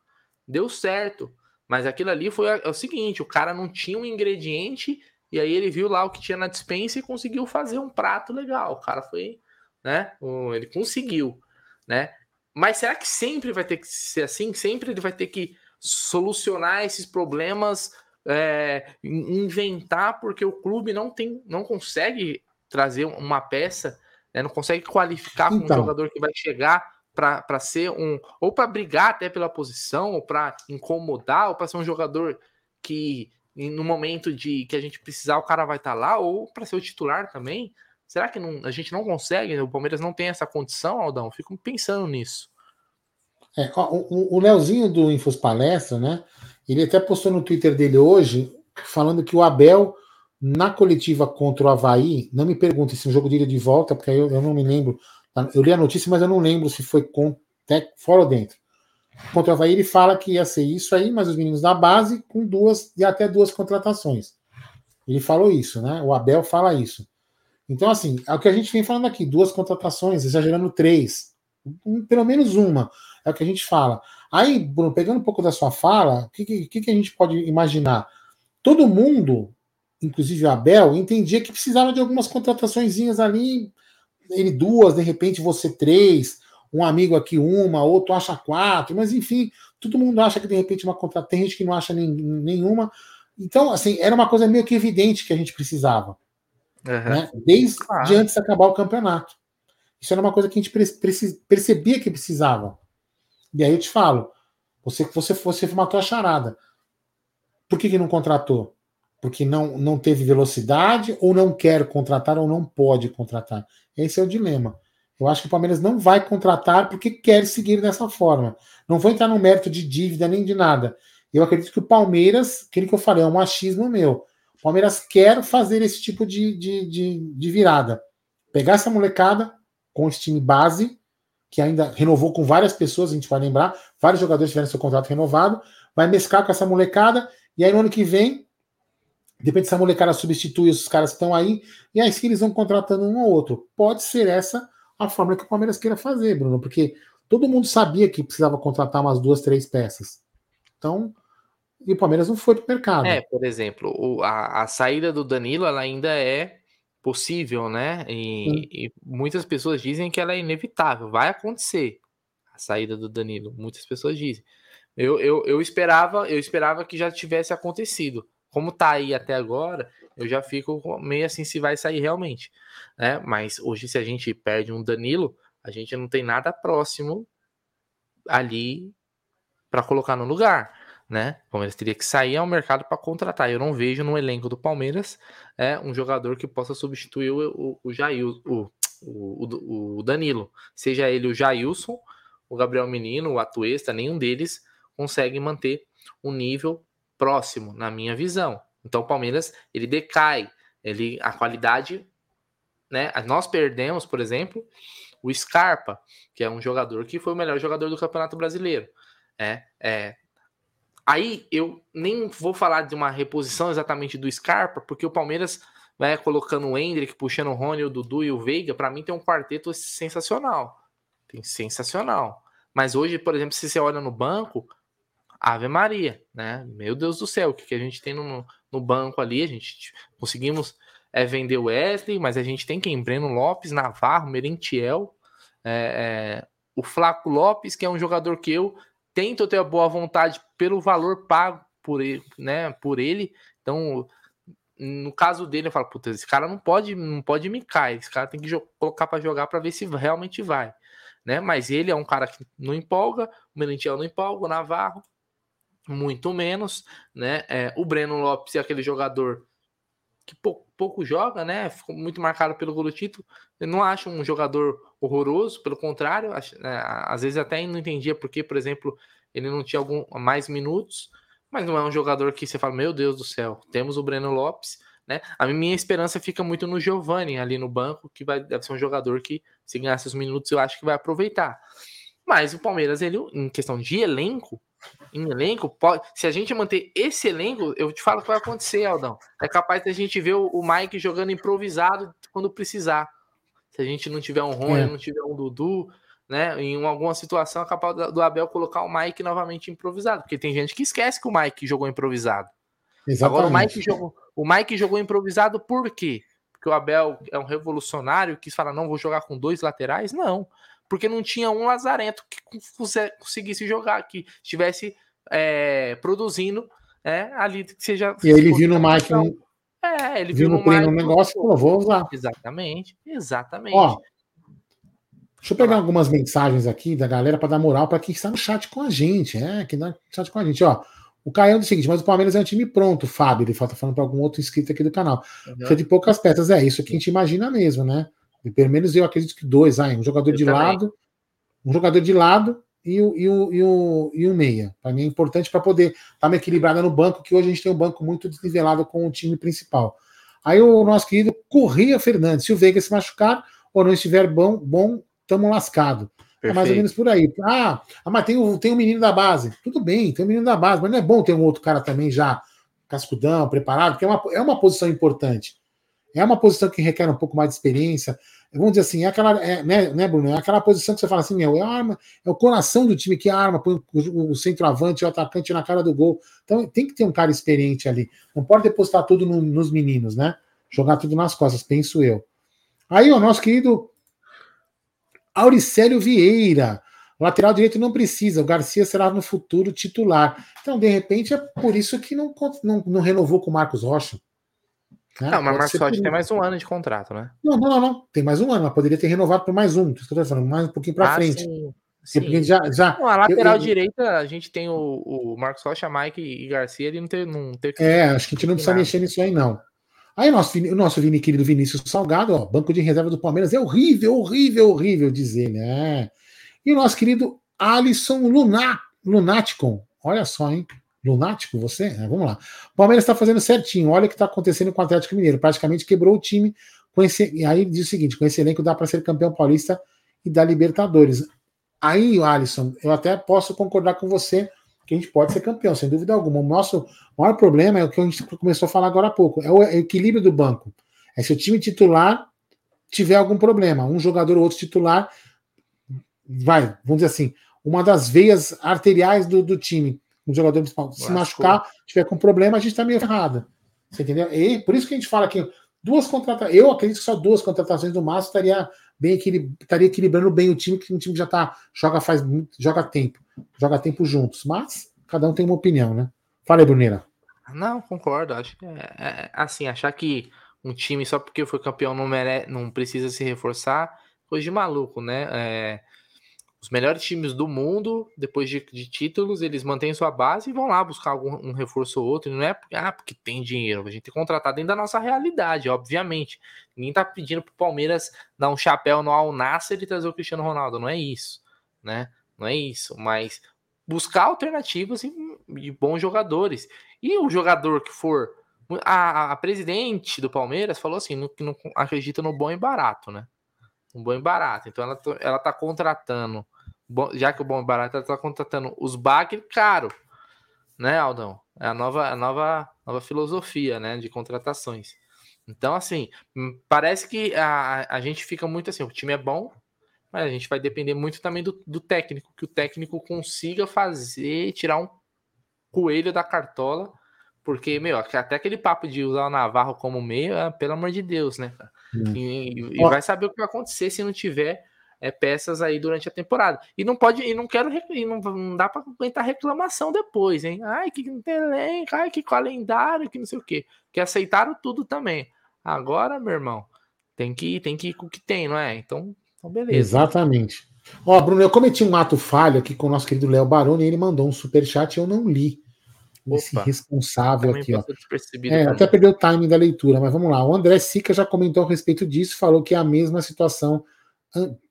Deu certo. Mas aquilo ali foi é o seguinte, o cara não tinha um ingrediente e aí ele viu lá o que tinha na dispensa e conseguiu fazer um prato legal. O cara foi, né? Ele conseguiu, né? Mas será que sempre vai ter que ser assim? Sempre ele vai ter que solucionar esses problemas, é, inventar, porque o clube não tem, não consegue trazer uma peça, né, não consegue qualificar então, um jogador que vai chegar para ser um ou para brigar até pela posição, ou para incomodar, ou para ser um jogador que no momento de que a gente precisar o cara vai estar tá lá, ou para ser o titular também. Será que não, a gente não consegue? O Palmeiras não tem essa condição, Aldão? Fico pensando nisso. É, o, o Leozinho do Infos Palestra, né? Ele até postou no Twitter dele hoje, falando que o Abel, na coletiva contra o Havaí, não me pergunte se é um jogo dele de volta, porque eu, eu não me lembro. Eu li a notícia, mas eu não lembro se foi com, fora ou dentro. Contra o Havaí, ele fala que ia ser isso aí, mas os meninos da base com duas e até duas contratações. Ele falou isso, né? O Abel fala isso. Então, assim, é o que a gente vem falando aqui: duas contratações, exagerando três, um, pelo menos uma, é o que a gente fala. Aí, Bruno, pegando um pouco da sua fala, o que, que, que a gente pode imaginar? Todo mundo, inclusive o Abel, entendia que precisava de algumas contratações ali, ele duas, de repente você três, um amigo aqui uma, outro acha quatro, mas enfim, todo mundo acha que de repente uma contratação, tem gente que não acha nem, nenhuma. Então, assim, era uma coisa meio que evidente que a gente precisava. Uhum. Né? Desde ah. de antes de acabar o campeonato. Isso era uma coisa que a gente percebia que precisava. E aí eu te falo, você você você matou a charada. Por que, que não contratou? Porque não, não teve velocidade, ou não quer contratar, ou não pode contratar. Esse é o dilema. Eu acho que o Palmeiras não vai contratar porque quer seguir dessa forma. Não vou entrar no mérito de dívida nem de nada. Eu acredito que o Palmeiras, aquele que eu falei, é um machismo meu. O Palmeiras quer fazer esse tipo de, de, de, de virada. Pegar essa molecada com esse time base, que ainda renovou com várias pessoas, a gente vai lembrar, vários jogadores tiveram seu contrato renovado, vai mesclar com essa molecada, e aí no ano que vem, depende se essa molecada substitui os caras que estão aí, e aí sim eles vão contratando um ou outro. Pode ser essa a forma que o Palmeiras queira fazer, Bruno, porque todo mundo sabia que precisava contratar umas duas, três peças. Então, e o Palmeiras não foi para o mercado. É, por exemplo, o, a, a saída do Danilo ela ainda é possível, né? E, e, muitas pessoas dizem que ela é inevitável, vai acontecer a saída do Danilo. Muitas pessoas dizem. Eu, eu, eu esperava, eu esperava que já tivesse acontecido. Como tá aí até agora, eu já fico meio assim se vai sair realmente, né? Mas hoje se a gente perde um Danilo, a gente não tem nada próximo ali para colocar no lugar né? O Palmeiras teria que sair ao mercado para contratar. Eu não vejo no elenco do Palmeiras é, um jogador que possa substituir o, o, o Jair, o, o, o, Danilo. Seja ele o Jailson, o Gabriel Menino, o Atuesta, nenhum deles consegue manter um nível próximo, na minha visão. Então o Palmeiras ele decai, ele a qualidade, né? Nós perdemos, por exemplo, o Scarpa, que é um jogador que foi o melhor jogador do Campeonato Brasileiro. É, é, Aí eu nem vou falar de uma reposição exatamente do Scarpa, porque o Palmeiras vai colocando o Hendrick, puxando o Rony, o Dudu e o Veiga. Para mim tem um quarteto sensacional. Tem sensacional. Mas hoje, por exemplo, se você olha no banco, Ave Maria, né? Meu Deus do céu, o que, que a gente tem no, no banco ali? A gente conseguimos é vender o Wesley, mas a gente tem quem? Breno Lopes, Navarro, Merentiel, é, é, o Flaco Lopes, que é um jogador que eu tento ter a boa vontade pelo valor pago por ele, né, por ele. Então, no caso dele, eu falo, puta, esse cara não pode, não pode me cair, esse cara tem que colocar para jogar para ver se realmente vai, né? Mas ele é um cara que não empolga, o Merentiel não empolga, o Navarro muito menos, né? É, o Breno Lopes é aquele jogador que pouco, pouco, joga, né? Ficou muito marcado pelo gol do título. Eu não acho um jogador horroroso, pelo contrário, acho, é, às vezes até não entendia porque, por exemplo, ele não tinha algum mais minutos, mas não é um jogador que você fala, meu Deus do céu, temos o Breno Lopes, né? A minha esperança fica muito no Giovani ali no banco, que vai deve ser um jogador que, se ganhar seus minutos, eu acho que vai aproveitar. Mas o Palmeiras, ele, em questão de elenco, em elenco, pode, se a gente manter esse elenco, eu te falo o que vai acontecer, Aldão. É capaz da gente ver o, o Mike jogando improvisado quando precisar. Se a gente não tiver um Rony, é. não tiver um Dudu, né? Em alguma situação é capaz do Abel colocar o Mike novamente improvisado, porque tem gente que esquece que o Mike jogou improvisado. Exatamente. Agora o Mike jogou, o Mike jogou improvisado por quê? Porque o Abel é um revolucionário, quis falar, não vou jogar com dois laterais? Não porque não tinha um lazarento que conseguisse jogar, que estivesse é, produzindo é, ali, que seja. E aí ele viu no Mike. Um... É, ele viu, viu no, Mike um negócio e falou: vou usar. Exatamente, exatamente. Ó, deixa eu pegar algumas mensagens aqui da galera para dar moral para quem está no chat com a gente, é, que está no chat com a gente, ó. O Caio é o seguinte, mas o Palmeiras é um time pronto, Fábio. Ele falta falando para algum outro inscrito aqui do canal. Uhum. Precisa de poucas peças, é isso que a gente imagina mesmo, né? Pelo menos eu acredito que dois, aí, um jogador eu de também. lado, um jogador de lado e o, e o, e o, e o meia. Para mim é importante para poder estar tá me equilibrada no banco, que hoje a gente tem um banco muito desnivelado com o time principal. Aí o nosso querido Corria Fernandes, se o Veiga se machucar ou não estiver bom, bom, estamos lascados. É mais ou menos por aí. Ah, ah mas tem o, tem um menino da base. Tudo bem, tem um menino da base, mas não é bom ter um outro cara também já cascudão, preparado, porque é uma, é uma posição importante. É uma posição que requer um pouco mais de experiência. Vamos dizer assim, é aquela, é, né, né, Bruno? É aquela posição que você fala assim, meu, é arma, é o coração do time que arma, põe o, o centroavante, o atacante na cara do gol. Então tem que ter um cara experiente ali. Não pode depositar tudo no, nos meninos, né? Jogar tudo nas costas, penso eu. Aí o nosso querido Auricélio Vieira. lateral direito não precisa, o Garcia será no futuro titular. Então, de repente, é por isso que não, não, não renovou com o Marcos Rocha. Né? Não, mas Marcos Rocha tem mais um ano de contrato, né? Não, não, não, não. Tem mais um ano, mas poderia ter renovado por mais um. Tô falando, mais um pouquinho para ah, frente. Sim. Sim. Já, já, a lateral eu, eu, direita, a gente tem o, o Marcos Rocha, Mike e Garcia, ele não tem, não tem É, acho que a gente não precisa nada. mexer nisso aí, não. Aí o nosso, o nosso Vini, querido Vinícius Salgado, ó, banco de reserva do Palmeiras é horrível, horrível, horrível, dizer, né? E o nosso querido Alisson Luná, Lunaticon, olha só, hein? Lunático você? É, vamos lá. O Palmeiras está fazendo certinho. Olha o que está acontecendo com o Atlético Mineiro. Praticamente quebrou o time. Com esse, e aí diz o seguinte: com esse elenco dá para ser campeão paulista e da Libertadores. Aí, Alisson, eu até posso concordar com você que a gente pode ser campeão, sem dúvida alguma. O nosso maior problema é o que a gente começou a falar agora há pouco: é o equilíbrio do banco. É se o time titular tiver algum problema, um jogador ou outro titular vai, vamos dizer assim, uma das veias arteriais do, do time um jogador principal se machucar, tiver com problema, a gente está meio errado. Você entendeu? E por isso que a gente fala que duas contratações. Eu acredito que só duas contratações do Márcio estaria bem equilib... estaria equilibrando bem o time, que um time já tá joga faz joga tempo, joga tempo juntos. Mas cada um tem uma opinião, né? Fala aí, Bruneira. Não, concordo. Acho que é, é, assim, achar que um time só porque foi campeão não mere... não precisa se reforçar, coisa de maluco, né? É, os melhores times do mundo, depois de, de, títulos, eles mantêm sua base e vão lá buscar algum um reforço ou outro. não é ah, porque tem dinheiro. A gente tem que contratar dentro da nossa realidade, obviamente. Ninguém tá pedindo pro Palmeiras dar um chapéu no Al Nasser e trazer o Cristiano Ronaldo. Não é isso, né? Não é isso. Mas buscar alternativas e, e bons jogadores. E o jogador que for. A, a presidente do Palmeiras falou assim: que não acredita no bom e barato, né? Um bom e barato. Então ela, ela tá contratando já que o Bom e Barato está contratando os bagre caro, né, Aldão? É a nova, a nova, nova filosofia, né, de contratações. Então, assim, hum, parece que a, a gente fica muito assim, o time é bom, mas a gente vai depender muito também do, do técnico, que o técnico consiga fazer, tirar um coelho da cartola Porque, meu, até aquele papo de usar o Navarro como meio, é, pelo amor de Deus, né? Hum. E, e vai saber o que vai acontecer se não tiver é, peças aí durante a temporada. E não pode, e não quero, e não, não dá para aguentar reclamação depois, hein? Ai, que não tem elenco, ai, que calendário, que não sei o quê. Que aceitaram tudo também. Agora, meu irmão, tem que, tem que ir com o que tem, não é? Então, então beleza. Exatamente. Ó, Bruno, eu cometi um ato falho aqui com o nosso querido Léo Baroni, ele mandou um super chat e eu não li. Opa, esse responsável aqui, ó. É, até perdeu o timing da leitura, mas vamos lá. O André Sica já comentou a respeito disso, falou que é a mesma situação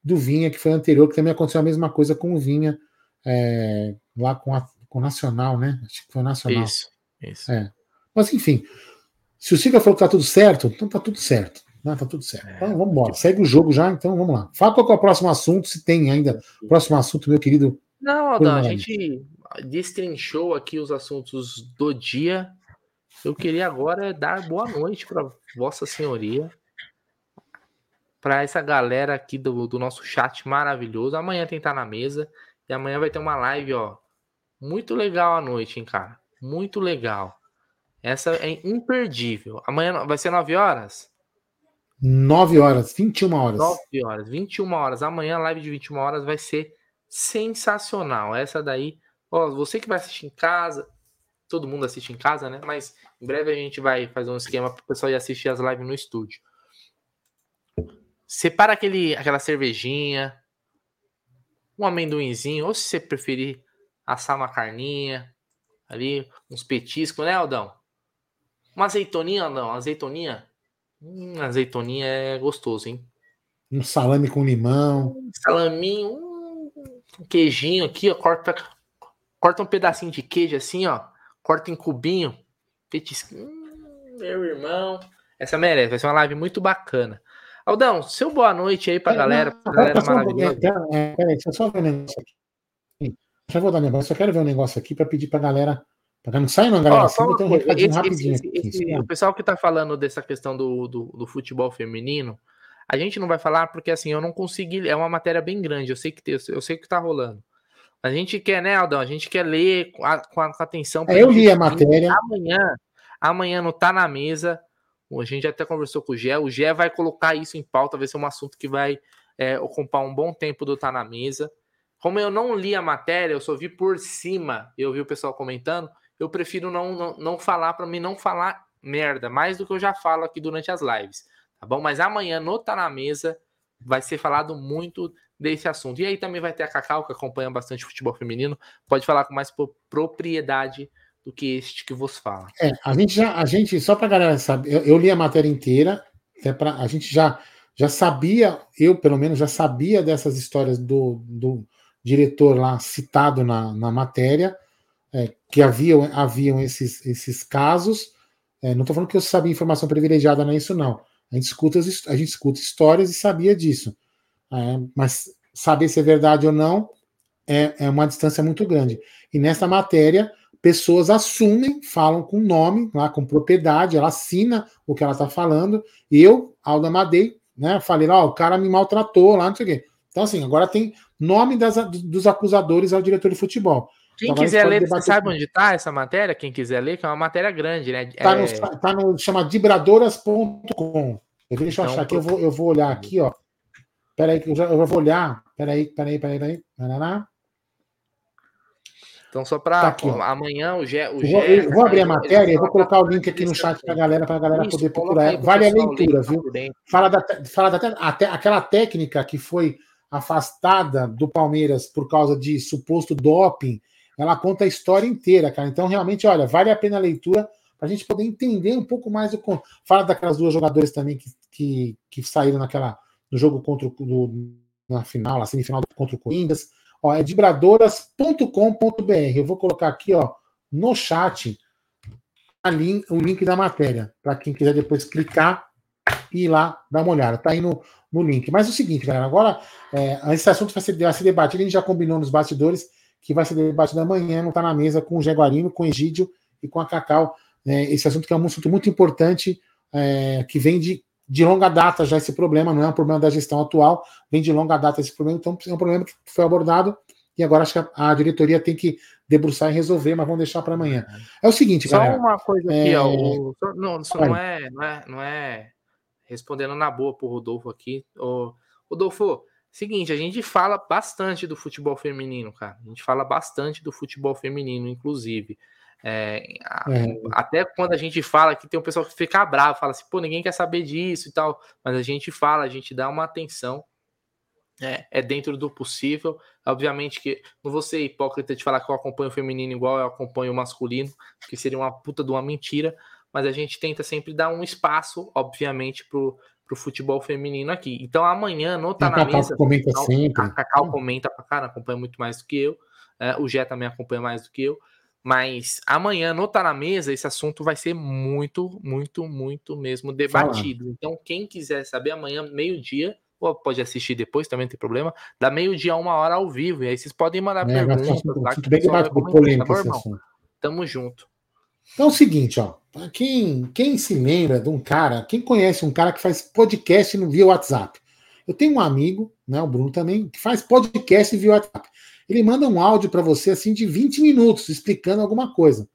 do Vinha, que foi anterior, que também aconteceu a mesma coisa com o Vinha, é, lá com, a, com o Nacional, né? Acho que foi o Nacional. Isso, isso. É. Mas enfim, se o Sica falou que tá tudo certo, então tá tudo certo. Não, tá tudo certo. Então vamos embora. Segue o jogo já, então vamos lá. Fala qual é o próximo assunto, se tem ainda. Próximo assunto, meu querido. Não, Aldão, a gente destrinchou aqui os assuntos do dia. Eu queria agora dar boa noite para Vossa Senhoria para essa galera aqui do, do nosso chat maravilhoso. Amanhã tem que estar na mesa. E amanhã vai ter uma live, ó. Muito legal à noite, hein, cara? Muito legal. Essa é imperdível. Amanhã vai ser 9 horas? 9 horas, 21 horas. 9 horas, 21 horas. Amanhã a live de 21 horas vai ser sensacional. Essa daí, ó, você que vai assistir em casa, todo mundo assiste em casa, né? Mas em breve a gente vai fazer um esquema para o pessoal ir assistir as lives no estúdio. Separa aquele, aquela cervejinha, um amendoinzinho, ou se você preferir assar uma carninha, ali, uns petiscos, né, Aldão? Uma azeitoninha, Aldão, uma azeitoninha. Hum, azeitoninha é gostoso, hein? Um salame com limão. Um salaminho, um queijinho aqui, ó, corta, corta um pedacinho de queijo assim, ó, corta em cubinho, petisco. Hum, meu irmão, essa merece, vai ser uma live muito bacana. Aldão, seu boa noite aí pra é, galera, pra galera maravilhosa. É, peraí, deixa eu só ver um negócio aqui. Deixa eu vou dar um negócio, eu quero ver um negócio aqui para pedir pra galera. Pra não sair, não, galera. Ó, um recadinho esse, rapidinho. Esse, esse, o pessoal que tá falando dessa questão do, do, do, futebol feminino, a gente não vai falar porque assim, eu não consegui. É uma matéria bem grande, eu sei que, eu sei que tá rolando. A gente quer, né, Aldão? A gente quer ler com, a, com, atenção. É, eu li a matéria. Amanhã, amanhã não tá na mesa. A gente até conversou com o Gé. O Gé vai colocar isso em pauta, vai ser um assunto que vai é, ocupar um bom tempo do Tá na Mesa. Como eu não li a matéria, eu só vi por cima, eu vi o pessoal comentando, eu prefiro não, não, não falar para mim não falar merda, mais do que eu já falo aqui durante as lives, tá bom? Mas amanhã no Tá na Mesa vai ser falado muito desse assunto. E aí também vai ter a Cacau, que acompanha bastante futebol feminino, pode falar com mais propriedade do que este que vos fala. É, a gente já, a gente, só para galera saber, eu, eu, li a matéria inteira, é pra, a gente já, já sabia, eu pelo menos já sabia dessas histórias do, do diretor lá citado na, na matéria, é, que haviam, haviam esses, esses casos. É, não estou falando que eu sabia informação privilegiada, não é isso, não. A gente escuta, a gente escuta histórias e sabia disso. É, mas saber se é verdade ou não é, é uma distância muito grande. E nessa matéria, pessoas assumem, falam com nome, lá, com propriedade, ela assina o que ela está falando. E eu, Alda Madei, né, falei lá, o cara me maltratou lá, não sei o quê. Então, assim, agora tem nome das, dos acusadores ao diretor de futebol. Quem então, quiser ler, você sabe onde está essa matéria? Quem quiser ler, que é uma matéria grande, né? Está é... no, tá no chama dibradoras.com. Deixa eu então, achar aqui, eu vou, eu vou olhar aqui, ó. Peraí, que eu já, eu vou olhar. Peraí, peraí, peraí, peraí. peraí. Então, só para tá amanhã o Gé. O Gé eu vou abrir a matéria e vou colocar o link aqui no chat para a galera, para a galera Isso, poder procurar. Vale a leitura, viu? Fala da, fala da até, aquela técnica que foi afastada do Palmeiras por causa de suposto doping. Ela conta a história inteira, cara. Então, realmente, olha, vale a pena a leitura para a gente poder entender um pouco mais do. Fala daquelas duas jogadoras também que, que, que saíram naquela, no jogo contra o. Do, na final, na semifinal contra o Corinthians Ó, é vibradoras.com.br. Eu vou colocar aqui ó, no chat link, o link da matéria, para quem quiser depois clicar e ir lá dar uma olhada. Tá aí no, no link. Mas é o seguinte, galera, agora é, esse assunto vai ser, vai ser debatido, a gente já combinou nos bastidores que vai ser debatido amanhã, não está na mesa com o Jaguarino, com o Egídio e com a Cacau. É, esse assunto que é um assunto muito importante, é, que vem de de longa data já esse problema, não é um problema da gestão atual, vem de longa data esse problema, então é um problema que foi abordado e agora acho que a, a diretoria tem que debruçar e resolver, mas vamos deixar para amanhã. É o seguinte, Só galera. uma coisa aqui, é... ó. Não, isso não é, não é, não é respondendo na boa pro Rodolfo aqui. O, Rodolfo, seguinte, a gente fala bastante do futebol feminino, cara. A gente fala bastante do futebol feminino, inclusive. É, é. Até quando a gente fala que tem um pessoal que fica bravo, fala assim, pô, ninguém quer saber disso e tal, mas a gente fala, a gente dá uma atenção, é, é dentro do possível. Obviamente que não vou ser hipócrita de falar que eu acompanho o feminino igual eu acompanho o masculino, que seria uma puta de uma mentira, mas a gente tenta sempre dar um espaço, obviamente, pro, pro futebol feminino aqui. Então amanhã não tá na mesa. Comenta sempre. A Cacau comenta pra cara, acompanha muito mais do que eu. É, o Gé também acompanha mais do que eu. Mas amanhã, no Tá na Mesa, esse assunto vai ser muito, muito, muito mesmo debatido. Fala. Então, quem quiser saber, amanhã, meio-dia, ou pode assistir depois, também não tem problema, da meio-dia a uma hora ao vivo. E aí vocês podem mandar é, perguntas. Lá, que bem debate polêmico, tá bom, Tamo junto. Então é o seguinte, ó. Quem, quem se lembra de um cara, quem conhece um cara que faz podcast via WhatsApp? Eu tenho um amigo, né, o Bruno também, que faz podcast via WhatsApp ele manda um áudio para você assim de 20 minutos explicando alguma coisa.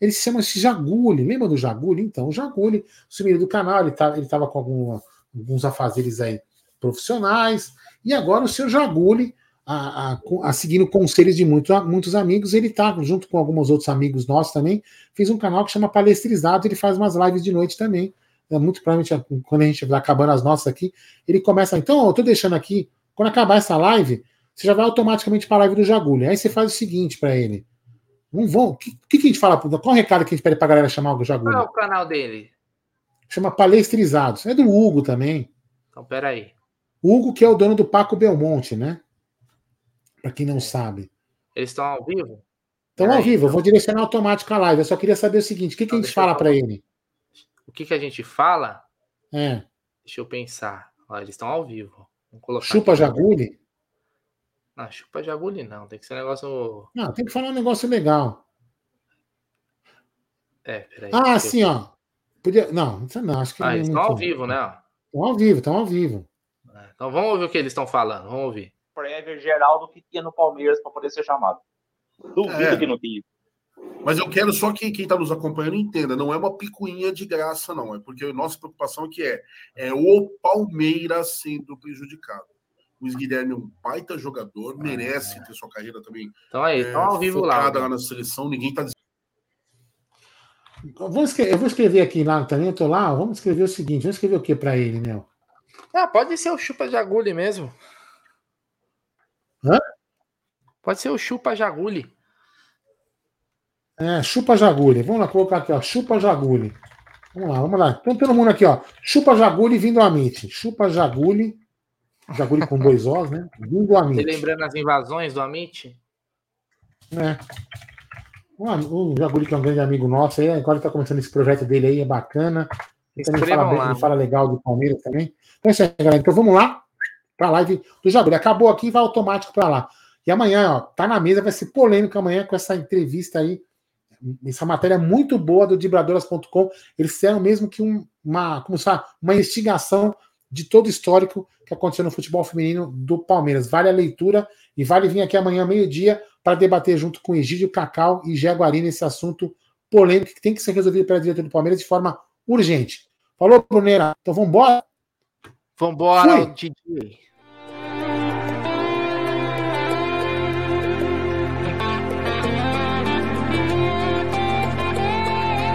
Ele se chama Jaguli, lembra do Jaguli? Então, o Jaguli, sumiu do canal, ele tá, estava com alguma, alguns afazeres aí profissionais, e agora o seu Jaguli, a, a, a, seguindo conselhos de muito, muitos amigos, ele está junto com alguns outros amigos nossos também, fez um canal que chama Palestrizado, ele faz umas lives de noite também. É muito provavelmente, quando a gente vai acabando as nossas aqui, ele começa, então, eu estou deixando aqui, quando acabar essa live, você já vai automaticamente para a live do Jagulho. Aí você faz o seguinte para ele. Não vão. O que, que, a gente fala? Qual o recado que a gente pede para a galera chamar o Jagulho? Qual é o canal dele? Chama Palestrizados. É do Hugo também. Então, peraí. Hugo, que é o dono do Paco Belmonte, né? Para quem não sabe. Eles estão ao vivo? Estão ao vivo. Eu vou direcionar automático a live. Eu só queria saber o seguinte: o que, que a gente fala para ele? O que, que a gente fala? É. Deixa eu pensar. Olha, eles estão ao vivo. Chupa Jagulho? Ah, chupa de agulha não, tem que ser um negócio. Não, tem que falar um negócio legal. É, peraí. Ah, sim, ó. Podia... Não, não, acho que. Ah, eles estão ao vivo, né? Estão ao vivo, estão ao vivo. É, então vamos ouvir o que eles estão falando, vamos ouvir. Prévia geral do que tinha no Palmeiras para poder ser chamado. Duvido é. que não tinha. Mas eu quero só que quem está nos acompanhando entenda, não é uma picuinha de graça, não. É porque a nossa preocupação aqui é, é o Palmeiras sendo prejudicado. Luiz Guilherme é um baita jogador, ah, merece é. ter sua carreira também. Então aí, é, ao vivo lá. lá na seleção, ninguém tá eu vou, escrever, eu vou escrever aqui lá também, eu tô lá, vamos escrever o seguinte, vamos escrever o que para ele, meu? Ah, pode ser o chupa jagule mesmo. Hã? Pode ser o chupa jagule. É, chupa jagule. Vamos lá colocar aqui, ó, chupa jagule. Vamos lá, vamos lá. Então todo mundo aqui, ó, chupa jagule vindo a Amit. Chupa jagule Jaguri com dois Os, né? Vindo Amit. lembrando as invasões do Amit? É. O, Jaguri, que é um grande amigo nosso, aí, agora está começando esse projeto dele aí, é bacana. Ele também fala, bem, ele fala legal do Palmeiras também. Então é isso aí, galera. Então vamos lá para a live do Jaguri. Acabou aqui vai automático para lá. E amanhã, ó, tá na mesa, vai ser polêmico amanhã com essa entrevista aí. Essa matéria muito boa do Dibradoras.com. Eles fizeram mesmo que um, uma, como sabe, uma investigação de todo o histórico que aconteceu no futebol feminino do Palmeiras. Vale a leitura e vale vir aqui amanhã, meio-dia, para debater junto com Egídio Cacau e Jaguari nesse assunto polêmico que tem que ser resolvido pela diretoria do Palmeiras de forma urgente. Falou, Brunera? Então vamos embora? Vambora, DJ.